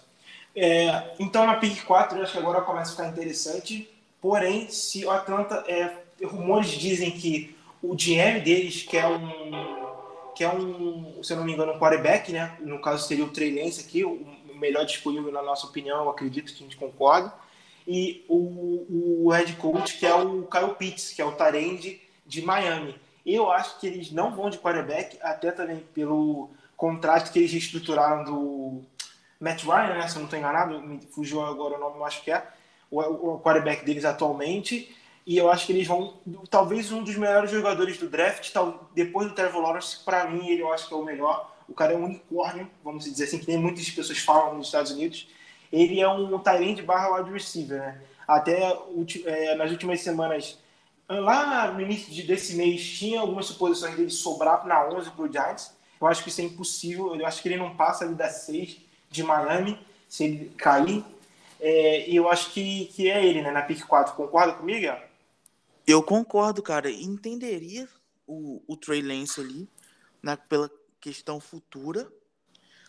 É, então na pick 4 eu acho que agora começa a ficar interessante. Porém, se o Atlanta. É, rumores dizem que o GM deles quer um. Que é um, se eu não me engano, um quarterback, né? No caso seria o Trey Lance aqui, melhor disponível na nossa opinião, acredito que a gente concorda. E o, o head coach, que é o Kyle Pitts, que é o Tarend de Miami. Eu acho que eles não vão de quarterback, até também pelo contrato que eles estruturaram do Matt Ryan, né? Se eu não estou enganado, me fugiu agora o nome, eu acho que é o, o quarterback deles atualmente. E eu acho que eles vão, talvez um dos melhores jogadores do draft, tal, depois do Trevor Lawrence, para mim, ele eu acho que é o melhor. O cara é um unicórnio, vamos dizer assim, que nem muitas pessoas falam nos Estados Unidos. Ele é um Tyrande barra wide receiver, né? Até é, nas últimas semanas Lá no início desse mês tinha algumas suposições dele sobrar na 11 para o Giants. Eu acho que isso é impossível. Eu acho que ele não passa ali da 6 de Miami se ele cair. É, e eu acho que, que é ele, né? Na pick 4. Concorda comigo? Eu concordo, cara. Entenderia o, o Trey Lance ali na, pela questão futura.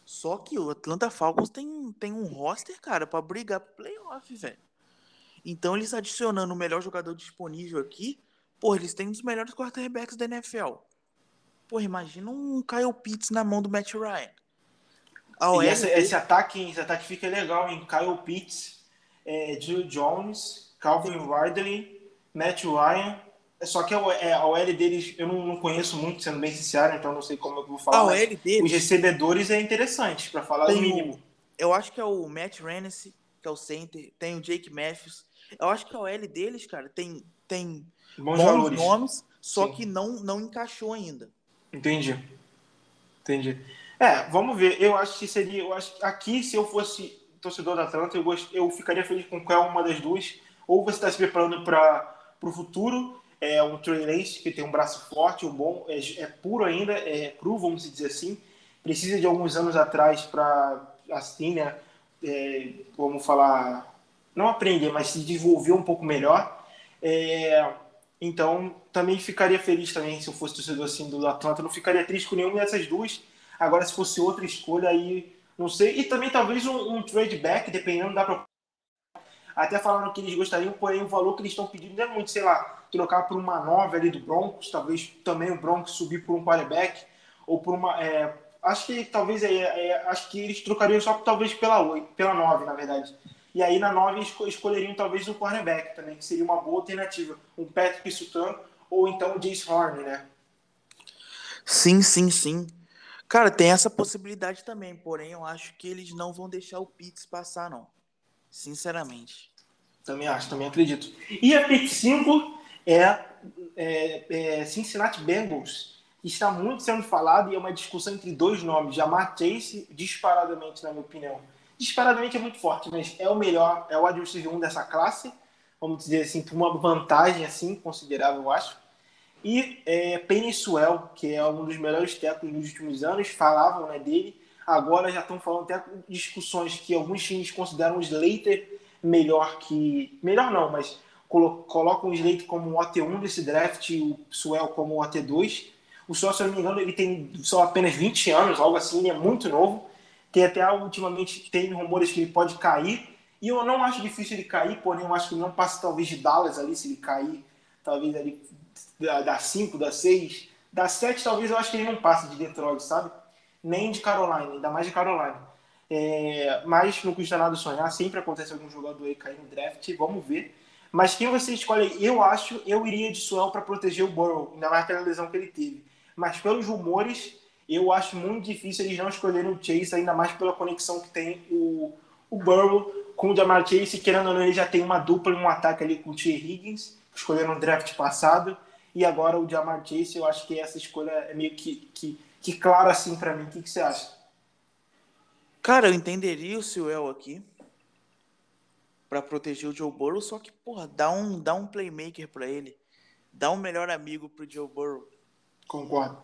Só que o Atlanta Falcons tem, tem um roster, cara, para brigar pro playoff, velho. Então eles adicionando o melhor jogador disponível aqui, pô, eles têm um dos melhores quarterbacks da NFL. Pô, imagina um Kyle Pitts na mão do Matt Ryan. e esse, esse, ataque, esse ataque fica legal, em Kyle Pitts, é, Jill Jones, Calvin Ridley, Matt Ryan só que a, é, a OL deles eu não, não, conheço muito, sendo bem sincero, então não sei como eu vou falar. A OL deles. Os recebedores é interessante, para falar o mínimo. O, eu acho que é o Matt Rennes, que é o center, tem o Jake Matthews. Eu acho que a OL deles, cara, tem, tem bons, bons nomes, só Sim. que não, não encaixou ainda. Entendi. Entendi. É, vamos ver. Eu acho que seria. Eu acho aqui, se eu fosse torcedor da Atlanta, eu, gost, eu ficaria feliz com qualquer uma das duas. Ou você está se preparando para o futuro é um Lance que tem um braço forte, um bom, é, é, puro ainda, é cru, vamos dizer assim. Precisa de alguns anos atrás para, assim, né, é, vamos falar, não aprender, mas se desenvolver um pouco melhor. É, então, também ficaria feliz também se eu fosse torcedor assim do Atlanta. Não ficaria triste com nenhuma dessas duas. Agora, se fosse outra escolha, aí não sei. E também talvez um, um trade back, dependendo da proposta. Até falaram que eles gostariam, porém o valor que eles estão pedindo não é muito, sei lá, trocar por uma nova ali do Broncos, talvez também o Broncos subir por um quarterback, ou por uma. É, acho que talvez é, é, acho que eles trocariam só talvez pela 8, pela 9, na verdade. E aí na 9 esco escolheriam talvez um cornerback também, que seria uma boa alternativa. Um Patrick Sutton ou então o Jace Horn, né? Sim, sim, sim. Cara, tem essa possibilidade também, porém eu acho que eles não vão deixar o Pitts passar, não. Sinceramente. Também acho, também acredito. E a pick 5 é, é, é, Cincinnati Bengals. Está muito sendo falado e é uma discussão entre dois nomes. Jamar Chase, disparadamente, na minha opinião. Disparadamente é muito forte, mas é o melhor, é o adversário 1 dessa classe. Vamos dizer assim, por uma vantagem assim considerável, eu acho. E é, Penny Swell, que é um dos melhores técnicos dos últimos anos, falavam né, dele. Agora já estão falando até discussões que alguns times consideram o Slater melhor que. Melhor não, mas colocam o Slate como o AT1 desse draft e o Suel como o AT2. O Suel, se eu não me engano, ele tem só apenas 20 anos, algo assim, ele é muito novo. Tem até ultimamente tem rumores que ele pode cair. E eu não acho difícil ele cair, porém eu acho que não passa talvez de Dallas ali, se ele cair, talvez ali da 5, da 6, da 7, talvez eu acho que ele não passa de Detroit, sabe? Nem de Carolina, ainda mais de Carolina. É, mas não custa nada sonhar, sempre acontece algum jogador aí cair no draft, vamos ver. Mas quem você escolhe, eu acho, eu iria de Suel para proteger o Burrow, ainda mais pela lesão que ele teve. Mas pelos rumores, eu acho muito difícil eles não escolherem o Chase, ainda mais pela conexão que tem o, o Burrow com o Jamar Chase, querendo ou não, ele já tem uma dupla em um ataque ali com o T. Higgins, escolheram no draft passado, e agora o Jamar Chase, eu acho que essa escolha é meio que, que, que clara assim para mim. O que, que você acha? Cara, eu entenderia o Suel aqui para proteger o Joe Burrow, só que, porra, dá um, dá um playmaker para ele. Dá um melhor amigo pro Joe Burrow. Concordo.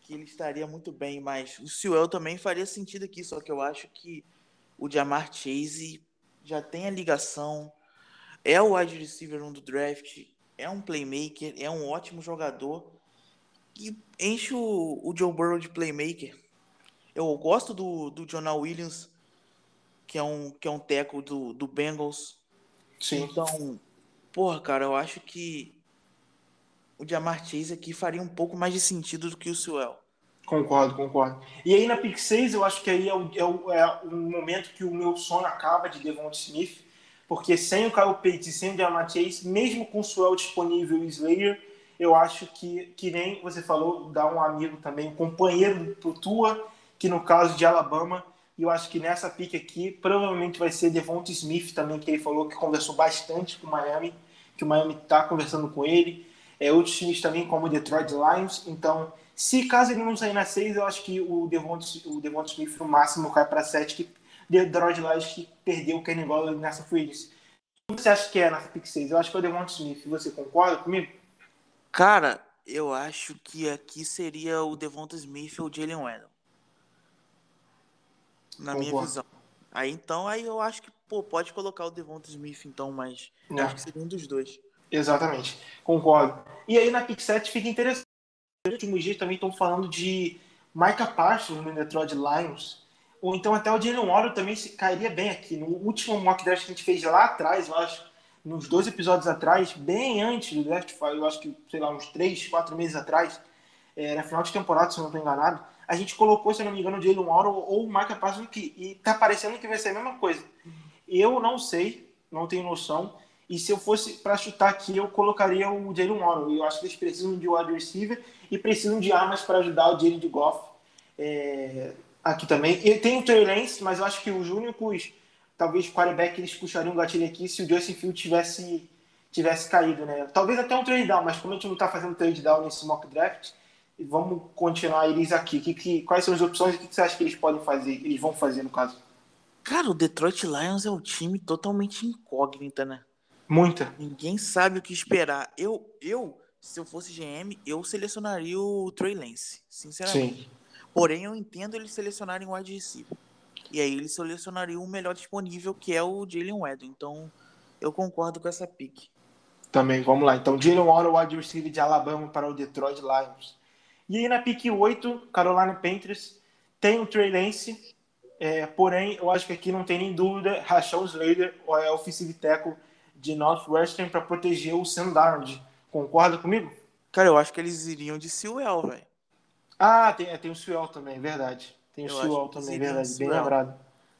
Que ele estaria muito bem, mas o Sewell também faria sentido aqui, só que eu acho que o Jamar Chase já tem a ligação, é o wide receiver 1 do draft, é um playmaker, é um ótimo jogador e enche o, o Joe Burrow de playmaker. Eu gosto do, do Jonah Williams que é um, que é um teco do, do Bengals. Sim. Então, porra, cara, eu acho que o Jamar Chase aqui faria um pouco mais de sentido do que o Suel. Concordo, concordo. E aí na pick 6, eu acho que aí é o, é o, é o momento que o meu sono acaba de Devonta Smith, porque sem o Kyle Pitts e sem o Jamar Chase, mesmo com o Suel disponível e o Slayer, eu acho que, que nem você falou, dá um amigo também, um companheiro pro Tua, que no caso de Alabama, e eu acho que nessa pique aqui, provavelmente vai ser Devonta Smith também, que ele falou que conversou bastante com o Miami, que o Miami está conversando com ele. É, outros times também, como o Detroit Lions. Então, se caso ele não sair na 6, eu acho que o Devonta, o Devonta Smith no máximo cai para 7, que Detroit Lions que perdeu o Kenny Golladay nessa free O que você acha que é nessa pick 6? Eu acho que é o Devonta Smith. Você concorda comigo? Cara, eu acho que aqui seria o Devonta Smith ou o Jalen Waddle na minha visão. Aí então, aí eu acho que, pô, pode colocar o Devonta Smith então, mas é. acho que seria um dos dois. Exatamente, concordo. E aí na pick 7 fica interessante. Nos últimos dias também estão falando de Micah Parsons no Detroit Lions. Ou então até o Jalen Waddle também se, cairia bem aqui. No último mock draft que a gente fez lá atrás, eu acho, nos dois episódios atrás, bem antes do draft, eu acho que, sei lá, uns três, quatro meses atrás, era final de temporada, se eu não estou enganado, a gente colocou, se não me engano, o Jalen Waddle ou o Micah Parsons aqui. E tá parecendo que vai ser a mesma coisa. Eu não sei, não tenho noção. E se eu fosse para chutar aqui, eu colocaria o Jalen Waddle. Eu acho que eles precisam de wide receiver e precisam de armas para ajudar o Jalen de Goff é, aqui também. E tem o Trey Lance, mas eu acho que os únicos, talvez, quarterback eles puxariam o gatilho aqui se o Justin Field tivesse, tivesse caído, né? Talvez até um trade down, mas como a gente não está fazendo trade down nesse mock draft, vamos continuar eles aqui. Que, que, quais são as opções e o que, que você acha que eles podem fazer, eles vão fazer no caso? Cara, o Detroit Lions é um time totalmente incógnita, né? Muita. Ninguém sabe o que esperar. Eu, eu se eu fosse GM, eu selecionaria o Trey Lance, sinceramente. Sim. Porém, eu entendo eles selecionarem o wide receiver. E aí eles selecionariam o melhor disponível, que é o Jalen Waddle. Então, eu concordo com essa pick. Também, vamos lá. Então, Jalen Waddle, wide receiver de Alabama para o Detroit Lions. E aí na pick 8, Carolina Panthers, tem o Trey Lance, é, porém, eu acho que aqui não tem nem dúvida, Rachel Slater é offensive tackle de Northwestern para proteger o Sam Darnold. Concorda comigo? Cara, eu acho que eles iriam de Sewell, velho. Ah, tem, é, tem o Sewell também, verdade. Tem o Sewell também, verdade, bem lembrado.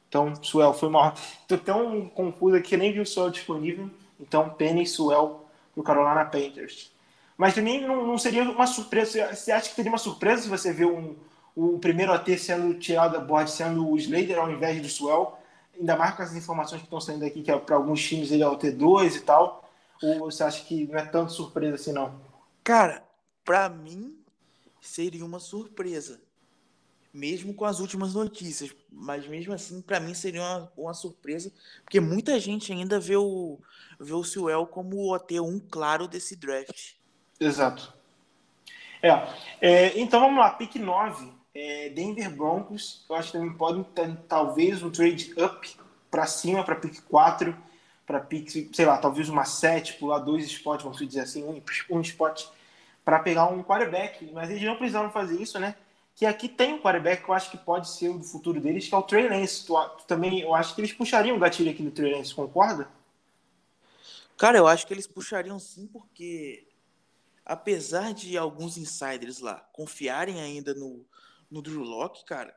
Então, Sewell foi mal. Tô tão confuso aqui, nem vi o Sewell disponível. Então, Penny e Sewell pro Carolina Panthers. Mas também não, não, seria uma surpresa. Você acha que seria uma surpresa se você vê um, o primeiro AT sendo tirado da board, sendo o Slater ao invés do Swell? Ainda mais com as informações que estão saindo aqui, que é, para alguns times ele é o T2 e tal. Ou você acha que não é tanto surpresa assim, não? Cara, para mim seria uma surpresa. Mesmo com as últimas notícias. Mas mesmo assim, para mim seria uma, uma surpresa. Porque muita gente ainda vê o, vê o Sewell como o OT1 claro desse draft. Exato. É, é, então vamos lá, pick 9, é, Denver Broncos, eu acho que também podem ter talvez um trade up para cima para pick 4, para pick, sei lá, talvez uma 7, pular dois spots, vamos dizer assim, um, um spot para pegar um quarterback, mas eles não precisaram fazer isso, né? Que aqui tem um quarterback que eu acho que pode ser o do futuro deles, que é o Trey Lance. Tu, tu também, eu acho que eles puxariam o gatilho aqui no Trey Lance, concorda? Cara, eu acho que eles puxariam sim, porque apesar de alguns insiders lá confiarem ainda no, no Drew Locke, cara,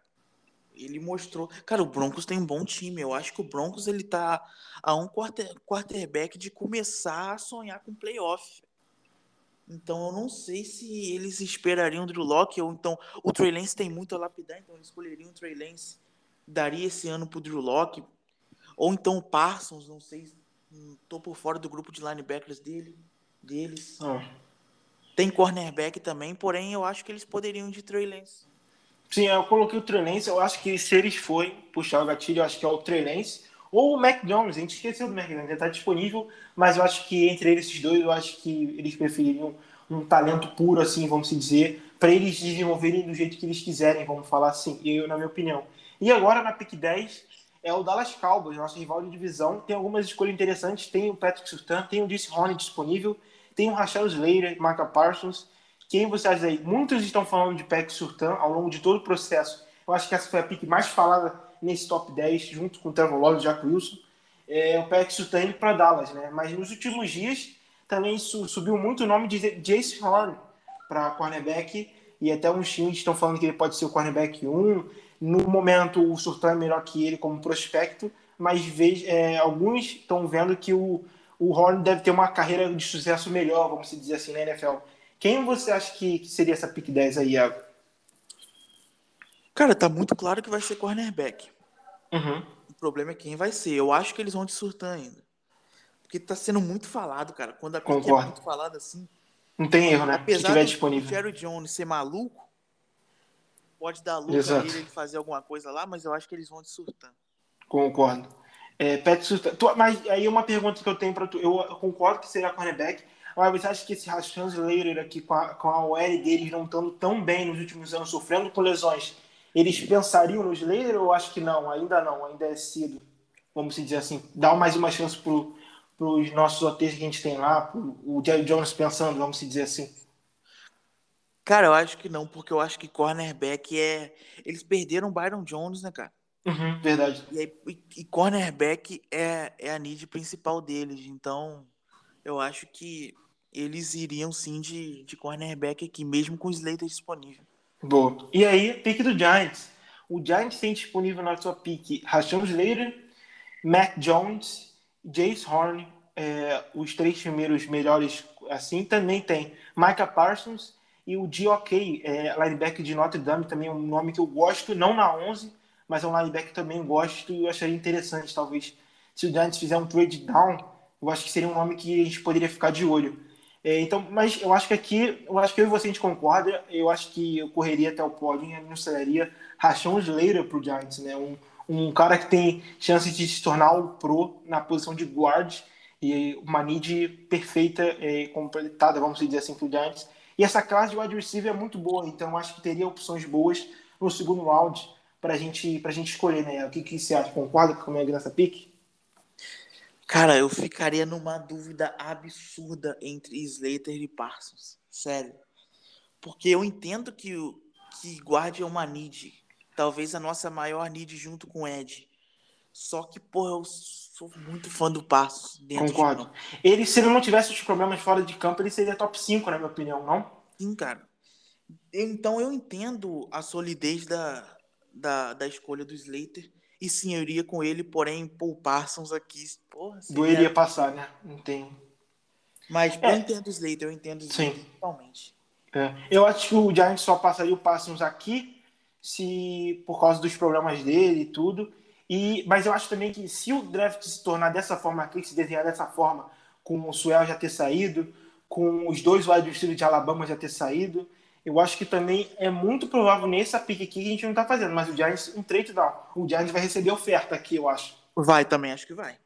ele mostrou. Cara, o Broncos tem um bom time. Eu acho que o Broncos ele tá a um quarter, quarterback de começar a sonhar com playoff. Então eu não sei se eles esperariam o Drew Locke ou então o Trey Lance tem muito a lapidar, então eles escolheriam o Trey Lance, daria esse ano pro Drew Locke. Ou então o Parsons, não sei, tô por fora do grupo de linebackers dele, deles. Oh. Tem cornerback também, porém eu acho que eles poderiam de Trey Lance. Sim, eu coloquei o Trey Lance, eu acho que se eles forem puxar o gatilho, eu acho que é o Trey Lance. Ou o Mac Jones, a gente esqueceu do Mac Jones, ele está disponível, mas eu acho que entre esses dois, eu acho que eles prefeririam um talento puro, assim, vamos dizer, para eles desenvolverem do jeito que eles quiserem, vamos falar assim, eu, na minha opinião. E agora, na pick 10, é o Dallas Cowboys, nosso rival de divisão. Tem algumas escolhas interessantes, tem o Patrick Surtain, tem o Disse Horn disponível, tem o Rachel Slater, Marca Parsons. Quem você acha aí? Muitos estão falando de Patrick Surtain ao longo de todo o processo. Eu acho que essa foi a pick mais falada nesse top 10, junto com o Trevor Lawrence e o Jack Wilson. É, o Patrick Surtain indo para Dallas, né? Mas nos últimos dias também subiu muito o nome de Jace Horn para cornerback e até uns times estão falando que ele pode ser o cornerback 1. No momento, o Surtain é melhor que ele como prospecto, mas é, alguns estão vendo que o, o Horn deve ter uma carreira de sucesso melhor, vamos dizer assim, na NFL. Quem você acha que, que seria essa pick 10 aí, Iago? Cara, tá muito claro que vai ser cornerback. Uhum. O problema é quem vai ser. Eu acho que eles vão de Surtain ainda. Porque tá sendo muito falado, cara. Quando a pick é muito falada assim. Não tem erro, né? Apesar Se disponível. Jerry Jones ser maluco, pode dar Exato. ele fazer alguma coisa lá, mas eu acho que eles vão de Surtain. Concordo. É, Pat tu, mas aí uma pergunta que eu tenho para tu. Eu, concordo que seria cornerback, mas você acha que esse Rashan Slater aqui, com a, com a OL deles não estando tão bem nos últimos anos, sofrendo com lesões, eles pensariam no Slater ou acho que não? Ainda não, ainda é cedo. Vamos dizer assim, dá mais uma chance para os nossos hotéis que a gente tem lá, pro, o Jerry Jones pensando, vamos dizer assim. Cara, eu acho que não, porque eu acho que cornerback é. Eles perderam o Byron Jones, né, cara? Uhum, verdade. E, e, e, cornerback é, é a need principal deles. Então, eu acho que eles iriam sim de, de cornerback aqui, mesmo com o Slater disponível. Boa. E aí, pique do Giants. O Giants tem disponível na sua pique Rashawn Slater, Mac Jones, Jace Horn, é, os três primeiros melhores assim. Também tem Micah Parsons e o D.O.K., é, linebacker de Notre Dame, também é um nome que eu gosto, não na 11, mas é um linebacker que também gosto e eu acharia interessante, talvez, se o Giants fizer um trade down, eu acho que seria um nome que a gente poderia ficar de olho. É, então, mas eu acho que aqui, eu acho que eu e você a gente concorda, eu acho que eu correria até o pódio e anunciaria Rachon Slater para o Giants, né? Um, um cara que tem chance de se tornar o pro na posição de guard e uma need perfeita, é, completada, vamos dizer assim, para o Giants. E essa classe de wide receiver é muito boa, então acho que teria opções boas no segundo round para gente, a gente escolher, né? O que, que você acha? Concorda com a minha graça pique? Cara, eu ficaria numa dúvida absurda entre Slater e Parsons. Sério. Porque eu entendo que, que guarde é uma need. Talvez a nossa maior need junto com o Ed. Só que, porra, eu sou muito fã do Passos. Concordo. Ele, se ele não tivesse os problemas fora de campo, ele seria top 5, na minha opinião, não? Sim, cara. Então eu entendo a solidez da, da, da escolha do Slater. E sim, eu iria com ele, porém, Paul Parsons aqui. Porra, Doeria passar, né? Não tem. Mas é. eu entendo o Slater, eu entendo o Slater sim. totalmente. É. Eu acho que o Giants só passaria o Parsons aqui se por causa dos problemas dele e tudo. E, mas eu acho também que se o draft se tornar dessa forma aqui, se desenhar dessa forma, com o Suel já ter saído, com os dois wide receivers de Alabama já ter saído, eu acho que também é muito provável nessa pick aqui que a gente não está fazendo, mas o Giants, um trade não. O Giants vai receber oferta aqui, eu acho. Vai também, acho que vai.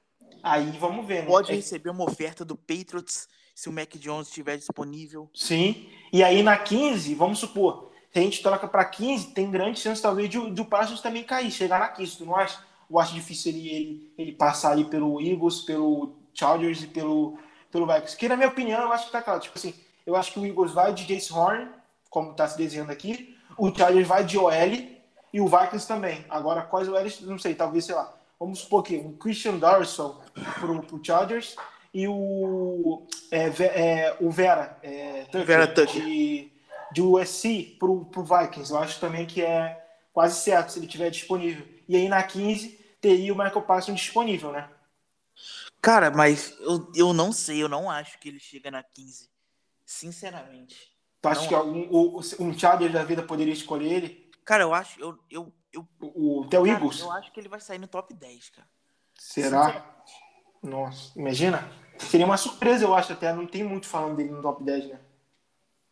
Aí vamos ver, né? Pode é... receber uma oferta do Patriots se o Mac Jones estiver disponível. Sim. E aí na 15, vamos supor, se a gente troca para 15, tem grande chance talvez de, de o Parsons também cair, chegar na 15, tu não acha? eu acho difícil ele, ele, ele passar ali pelo Eagles, pelo Chargers e pelo, pelo Vikings. Que na minha opinião, eu acho que tá claro. Tipo assim, eu acho que o Eagles vai de Jace Horn, como tá se desenhando aqui, o Chargers vai de OL e o Vikings também. Agora, quais OLs, não sei, talvez, sei lá. Vamos supor que o Christian Darson pro, pro Chargers e o, é, é, o Vera, é, Tucker, Vera Tucker. De, de USC pro, pro Vikings. Eu acho também que é quase certo se ele tiver disponível. E aí na 15 teria o Michael Parsons disponível, né? Cara, mas eu, eu não sei, eu não acho que ele chega na 15. Sinceramente. Tu acha que algum, o, um Chargers da vida poderia escolher ele? Cara, eu acho. Eu, eu, eu, o Theo Eagles? Eu acho que ele vai sair no top 10, cara. Será? Nossa, imagina. Seria uma surpresa, eu acho, até. Não tem muito falando dele no top 10, né?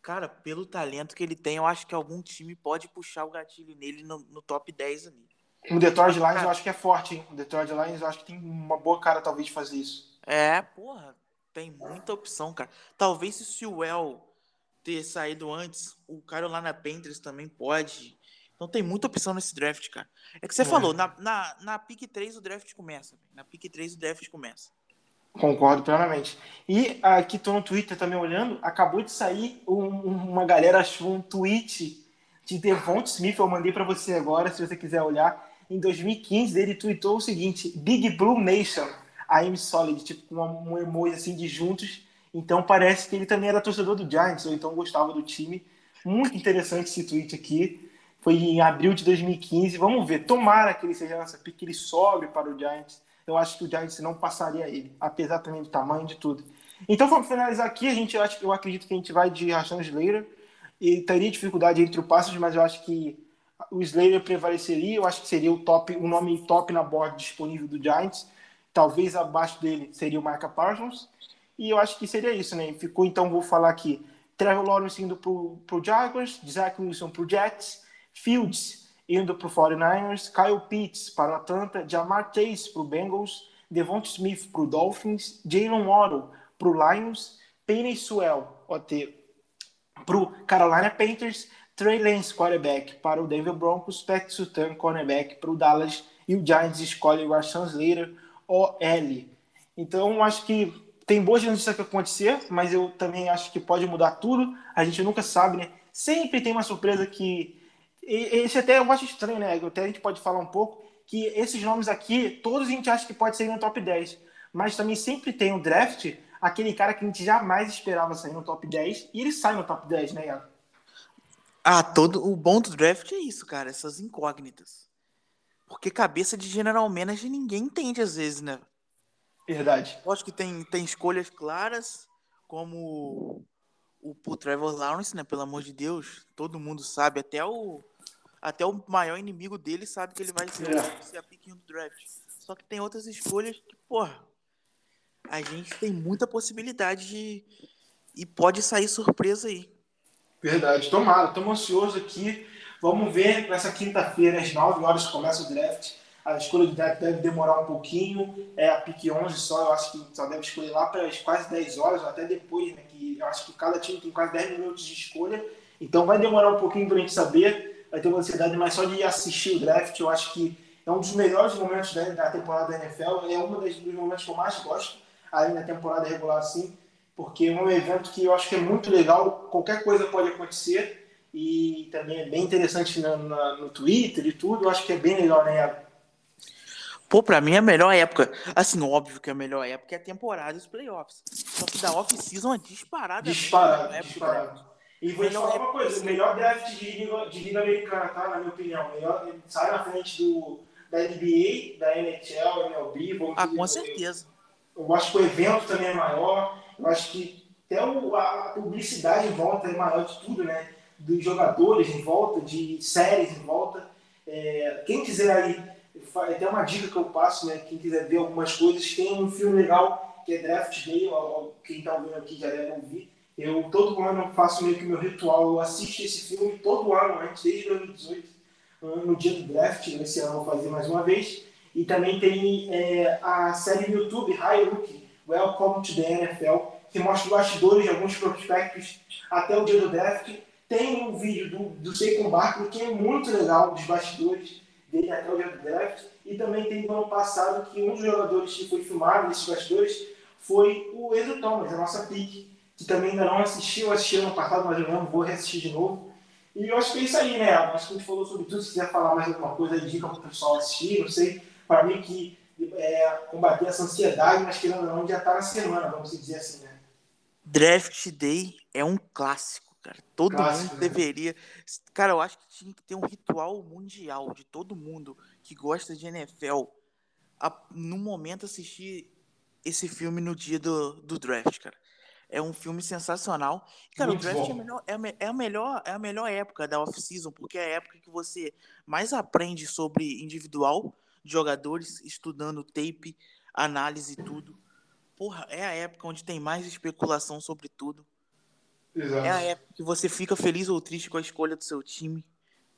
Cara, pelo talento que ele tem, eu acho que algum time pode puxar o gatilho nele no, no top 10 ali. O Detroit Lions cara, eu acho que é forte, hein? O Detroit Lions eu acho que tem uma boa cara, talvez, de fazer isso. É, porra, tem muita opção, cara. Talvez se o Sewell ter saído antes, o Carolina Panthers também pode. Então tem muita opção nesse draft, cara. É que você é. falou, na, na, na pick 3 o draft começa. Na pick 3 o draft começa. Concordo plenamente. E aqui tô no Twitter também olhando, acabou de sair um, uma galera achou um tweet de Devonta Smith, eu mandei para você agora, se você quiser olhar em 2015, ele tweetou o seguinte: Big Blue Nation, I'm solid, tipo um emoji assim de juntos. Então parece que ele também era torcedor do Giants, ou então gostava do time. Muito interessante esse tweet aqui. Foi em abril de 2015. Vamos ver. Tomara que ele seja nessa pique, que ele sobe para o Giants. Eu acho que o Giants não passaria ele, apesar também do tamanho de tudo. Então vamos finalizar aqui. A gente, acho, eu acredito que a gente vai de Rashan Slater. E teria dificuldade entre o passos, mas eu acho que o Slater prevaleceria, eu acho que seria o top, o nome top na board disponível do Giants. Talvez abaixo dele seria o Micah Parsons. E eu acho que seria isso, né? Ficou, então, vou falar aqui. Trevor Lawrence indo pro, pro Jaguars, Zach Wilson pro Jets, Fields indo pro 49ers, Kyle Pitts para Atlanta, Jamar Chase pro Bengals, Devonta Smith pro Dolphins, Jalen Waddle pro Lions, Penny Sewell, OT, pro Carolina Panthers, Trey Lance, quarterback, para o Denver Broncos, Pat Sultan, cornerback, para o Dallas, e o Giants escolhe o Rashan Slater, OL. Então, acho que tem boas chances disso acontecer, mas eu também acho que pode mudar tudo. A gente nunca sabe, né? Sempre tem uma surpresa que. Esse até eu acho estranho, né? Até a gente pode falar um pouco que esses nomes aqui, todos a gente acha que pode sair no top 10. Mas também sempre tem o draft, aquele cara que a gente jamais esperava sair no top 10, e ele sai no top 10, né, Iago? Ah, todo o bom do draft é isso, cara, essas incógnitas. Porque cabeça de general manager ninguém entende às vezes, né? Verdade. Acho que tem, tem escolhas claras, como o, o Trevor Lawrence, né? Pelo amor de Deus, todo mundo sabe, até o até o maior inimigo dele sabe que ele vai ser, é. ser a pick do draft. Só que tem outras escolhas que, porra, a gente tem muita possibilidade de e pode sair surpresa aí. Verdade, tomara, estamos ansiosos aqui. Vamos ver nessa quinta-feira, às 9 horas, começa o draft. A escolha do draft deve demorar um pouquinho. É a pick 11 só, eu acho que só deve escolher lá para as quase 10 horas, ou até depois, né? Que eu acho que cada time tem quase 10 minutos de escolha. Então vai demorar um pouquinho para a gente saber. Vai ter uma ansiedade, mas só de assistir o draft, eu acho que é um dos melhores momentos da temporada da NFL. É um dos momentos que eu mais gosto, além da temporada regular, assim porque é um evento que eu acho que é muito legal, qualquer coisa pode acontecer e também é bem interessante no, no, no Twitter e tudo, eu acho que é bem legal, né, Pô, pra mim é a melhor época. Assim, óbvio que a melhor época é a temporada dos playoffs. Só que da off-season é disparada. Disparado, época, disparado. E vou te falar uma coisa, o melhor draft de liga, de liga americana, tá? Na minha opinião. Melhor, sai na frente do, da NBA, da NHL, MLB. Ah, com certeza. Eu, eu acho que o evento também é maior. Eu acho que até o, a publicidade em volta é maior de tudo, né? Dos jogadores em volta, de séries em volta. É, quem quiser aí, até uma dica que eu passo, né? Quem quiser ver algumas coisas, tem um filme legal que é Draft Day, quem está ouvindo aqui já deve ouvir. Eu todo ano faço meio que meu ritual, eu assisto esse filme todo ano, antes, desde 2018, no dia do draft, esse ano eu vou fazer mais uma vez. E também tem é, a série no YouTube, High Welcome to the NFL, que mostra bastidores de alguns prospectos até o dia do draft. Tem um vídeo do, do Barkley que é muito legal, dos bastidores dele até o dia do draft. E também tem do ano passado que um dos jogadores que foi filmado nesses bastidores foi o Edu Thomas, a nossa pick, que também ainda não assistiu, assistiu ano passado, mas eu não vou reassistir de novo. E eu acho que é isso aí, né? Acho que a gente falou sobre tudo. Se quiser falar mais alguma coisa, dica para o pessoal assistir, não sei. Para mim que é, combater essa ansiedade, mas querendo ou não, já está na semana, vamos dizer assim, né? Draft Day é um clássico, cara. Todo clássico, mundo né? deveria. Cara, eu acho que tinha que ter um ritual mundial de todo mundo que gosta de NFL a, no momento assistir esse filme no dia do, do draft, cara. É um filme sensacional. Cara, Muito o draft é a, melhor, é, a, é, melhor, é a melhor época da off-season, porque é a época que você mais aprende sobre individual jogadores, estudando tape, análise e tudo. Porra, é a época onde tem mais especulação sobre tudo. Exato. É a época que você fica feliz ou triste com a escolha do seu time.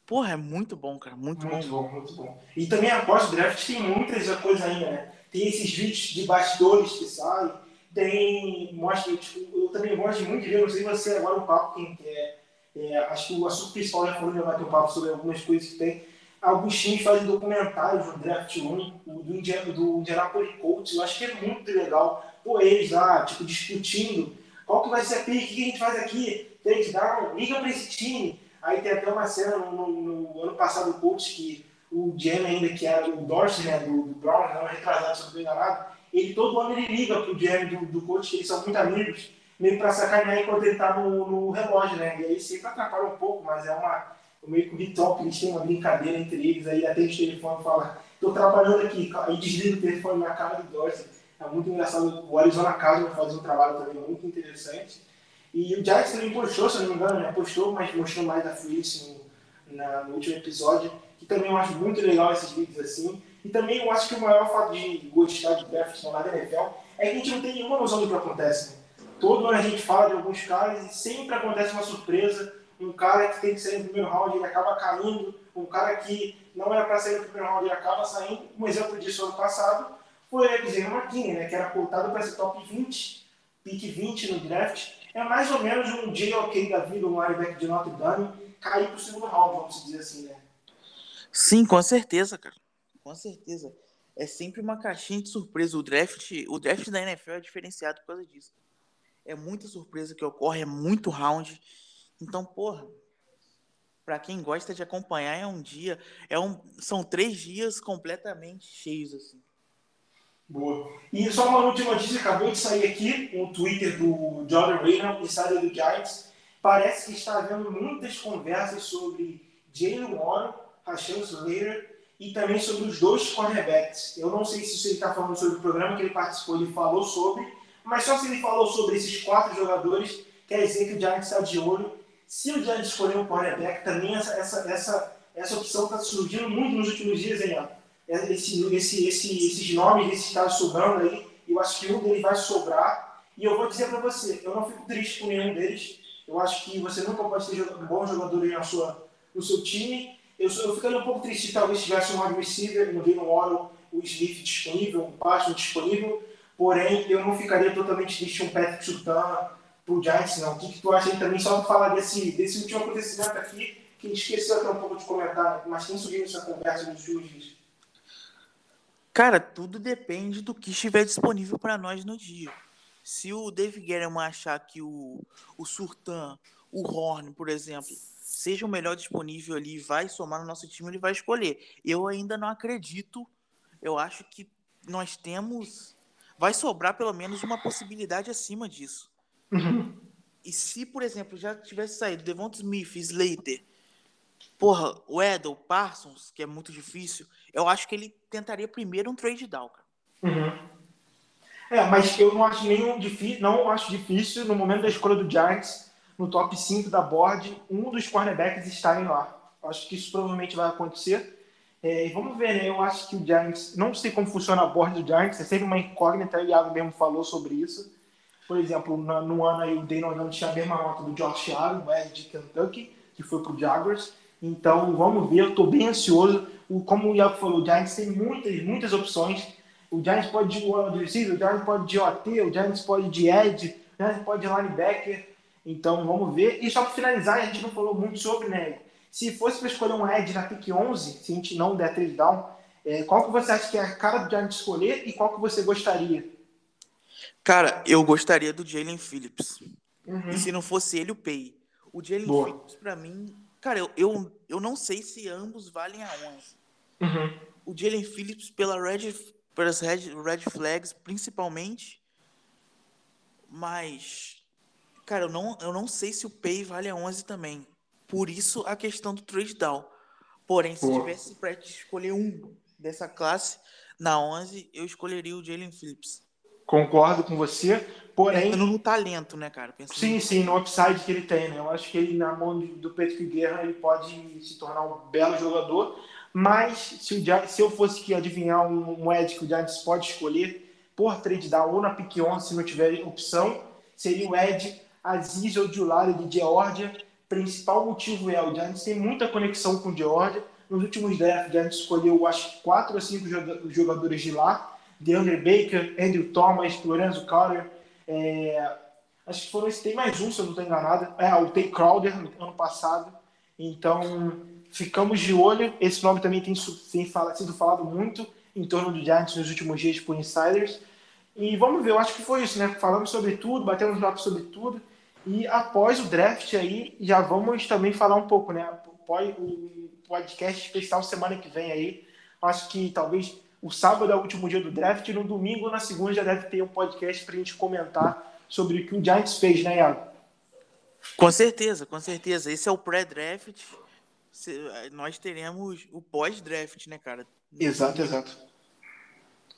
Porra, é muito bom, cara. Muito, muito bom. bom. Muito bom. E também após o draft tem muitas coisas ainda, né? Tem esses vídeos de bastidores que saem. Tem. Mostra, tipo, eu também gosto muito de ver, não sei você agora o papo, quem quer. É, acho que o assunto principal já falou, já vai ter um papo sobre algumas coisas que tem alguns times fazem documentários no Draft 1, do, do, do Indianapolis Colts, eu acho que é muito legal. Pô, eles lá, tipo, discutindo qual que vai ser a o que a gente faz aqui, trade down, liga para esse time. Aí tem até uma cena no, no, no ano passado do Colts que o GM ainda, que era o Dorsey, né, do, do Brown, não é retrasado, se eu não estou enganado, ele todo ano ele liga pro GM do, do Colts, que eles são muito amigos, meio para sacanear enquanto ele tá no, no relógio, né, e aí sempre atrapalha um pouco, mas é uma meio que ritual que eles têm uma brincadeira entre eles, aí atende o telefone fala, estou trabalhando aqui, aí desliga o telefone na cara do Dorsey. É muito engraçado. O Arizona Cardinals faz um trabalho também muito interessante. E o Giants também postou, se não me engano, né? postou, mas mostrou mais da Free no, na, no último episódio, que também eu acho muito legal esses vídeos assim. E também eu acho que o maior fato de gostar de draft na NFL é que a gente não tem nenhuma noção do que acontece. Né? Todo ano a gente fala de alguns caras e sempre acontece uma surpresa um cara que tem que sair no primeiro round ele acaba caindo, um cara que não era para sair no primeiro round ele acaba saindo. Um exemplo disso ano passado foi o Xavier McKinney, né, que era contado para ser top 20, pick 20 no draft. É mais ou menos um JOK da vida, um linebacker de Notre Dame, cair para o segundo round, vamos dizer assim, né? Sim, com certeza, cara. Com certeza. É sempre uma caixinha de surpresa. O draft, o draft da NFL é diferenciado por causa disso. É muita surpresa que ocorre, é muito round. Então, porra, para quem gosta de acompanhar, é um dia, é um, são três dias completamente cheios assim. Boa. E só uma última notícia, acabou de sair aqui um Twitter do Jordan Reynolds, insider do Giants. Parece que está havendo muitas conversas sobre Jalen Warren, Rachel Slater e também sobre os dois cornerbacks. Eu não sei se ele está falando sobre o programa que ele participou, ele falou sobre, mas só se ele falou sobre esses quatro jogadores, quer dizer que o Giants está de olho. Se o Giants escolher um cornerback, também essa, essa, essa, essa opção está surgindo muito nos últimos dias, hein, é, esse, esse, esse, esses nomes esses caras sobrando aí, eu acho que um deles vai sobrar. E eu vou dizer para você, eu não fico triste com nenhum deles. Eu acho que você nunca pode ter um bom jogador na sua, no seu time. Eu, eu ficaria um pouco triste se talvez tivesse um receiver, um Jalen Waddle, o Smith disponível, um Paxton disponível. Porém, eu não ficaria totalmente triste um Patrick Surtain pro Giants, não. O que, que tu acha aí também, só para falar desse, desse último acontecimento aqui, que a gente esqueceu até um pouco de comentar, mas tem surgido essa conversa nos últimos dias. Cara, tudo depende do que estiver disponível para nós no dia. Se o Dave Guerrero achar que o, o Surtan, o Horn, por exemplo, seja o melhor disponível ali e vai somar no nosso time, ele vai escolher. Eu ainda não acredito. Eu acho que nós temos. Vai sobrar pelo menos uma possibilidade acima disso. Uhum. E se, por exemplo, já tivesse saído Devonta Smith, Slater, porra, o Edel, Parsons, que é muito difícil, eu acho que ele tentaria primeiro um trade down, cara. Uhum. É, mas eu não acho nenhum difícil, não acho difícil no momento da escolha do Giants, no top 5 da board, um dos cornerbacks estarem lá. Acho que isso provavelmente vai acontecer. É, e vamos ver, né? Eu acho que o Giants, não sei como funciona a board do Giants, é sempre uma incógnita, o Iago mesmo falou sobre isso. Por exemplo, no, no ano aí o Daniel não tinha a mesma nota do Josh Allen, o Ed de Kentucky, que foi pro Jaguars. Então, vamos ver, eu estou bem ansioso. O, como o Iago falou, o Giants tem muitas, muitas opções. O Giants pode de wide receiver, o Giants pode de OT, o Giants pode de edge, o Giants pode de linebacker. Então, vamos ver. E só para finalizar, a gente não falou muito sobre, né? Se fosse para escolher um edge na pick 11, se a gente não der trade down, é, qual que você acha que é a cara do Giants escolher e qual que você gostaria? Cara, eu gostaria do Jalen Phillips. Uhum. E se não fosse ele, o Pay. O Jalen Phillips, para mim, Cara, eu, eu, eu não sei se ambos valem a 11. Uhum. O Jalen Phillips, pela red, pelas red, red flags, principalmente. Mas, cara, eu não, eu não sei se o Pay vale a 11 também. Por isso a questão do trade down. Porém, se Pô. tivesse para escolher um dessa classe, na 11, eu escolheria o Jalen Phillips. Concordo com você. Porém, no talento, né, cara? Pensando sim, sim, no upside que ele tem, né? Eu acho que ele, na mão do Patrick Guerra, ele pode se tornar um belo jogador. Mas se, o, se eu fosse que adivinhar um, um Ed que o Giants pode escolher por trade down ou na pick 11, se não tiver opção, seria o Ed Aziz ou Julari de Georgia. Principal motivo é o Giants tem muita conexão com o Georgia. Nos últimos drafts, o Giants escolheu, acho, quatro ou cinco jogadores de lá. DeAndre Baker, Andrew Thomas, Lorenzo Carter, é, acho que foram esse, tem mais um, se eu não estou enganado. É, o Tay Crowder, ano passado. Então, ficamos de olho. Esse nome também tem, tem fala, sido falado muito em torno do Giants nos últimos dias por insiders. E vamos ver, eu acho que foi isso, né? Falamos sobre tudo, batemos notas sobre tudo. E após o draft aí, já vamos também falar um pouco, né? O podcast especial semana que vem aí. Acho que talvez o sábado é o último dia do draft e no domingo na segunda já deve ter um podcast para a gente comentar sobre o que o Giants fez, né, Iago? Com certeza, com certeza. Esse é o pré-draft. Nós teremos o pós-draft, né, cara? Exato, exato.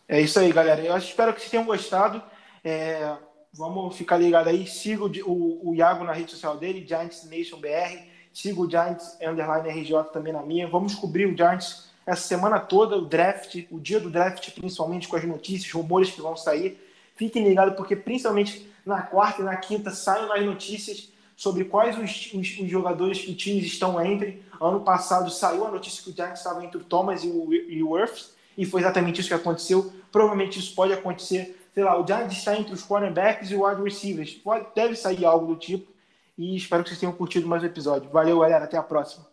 É isso aí, galera. Eu espero que vocês tenham gostado. É, vamos ficar ligado aí. Siga o, o, o, Iago na rede social dele, Giants Nation BR. Siga o Giants Underline RJ também na minha. Vamos cobrir o Giants essa semana toda, o draft, o dia do draft, principalmente com as notícias, rumores que vão sair. Fiquem ligados, porque principalmente na quarta e na quinta saem mais notícias sobre quais os, os, os jogadores que times estão entre. Ano passado saiu a notícia que o Giants estava entre o Thomas e o, e o e foi exatamente isso que aconteceu. Provavelmente isso pode acontecer. Sei lá, o Giants está entre os cornerbacks e o wide receivers. Pode, deve sair algo do tipo. E espero que vocês tenham curtido mais o episódio. Valeu, galera. Até a próxima.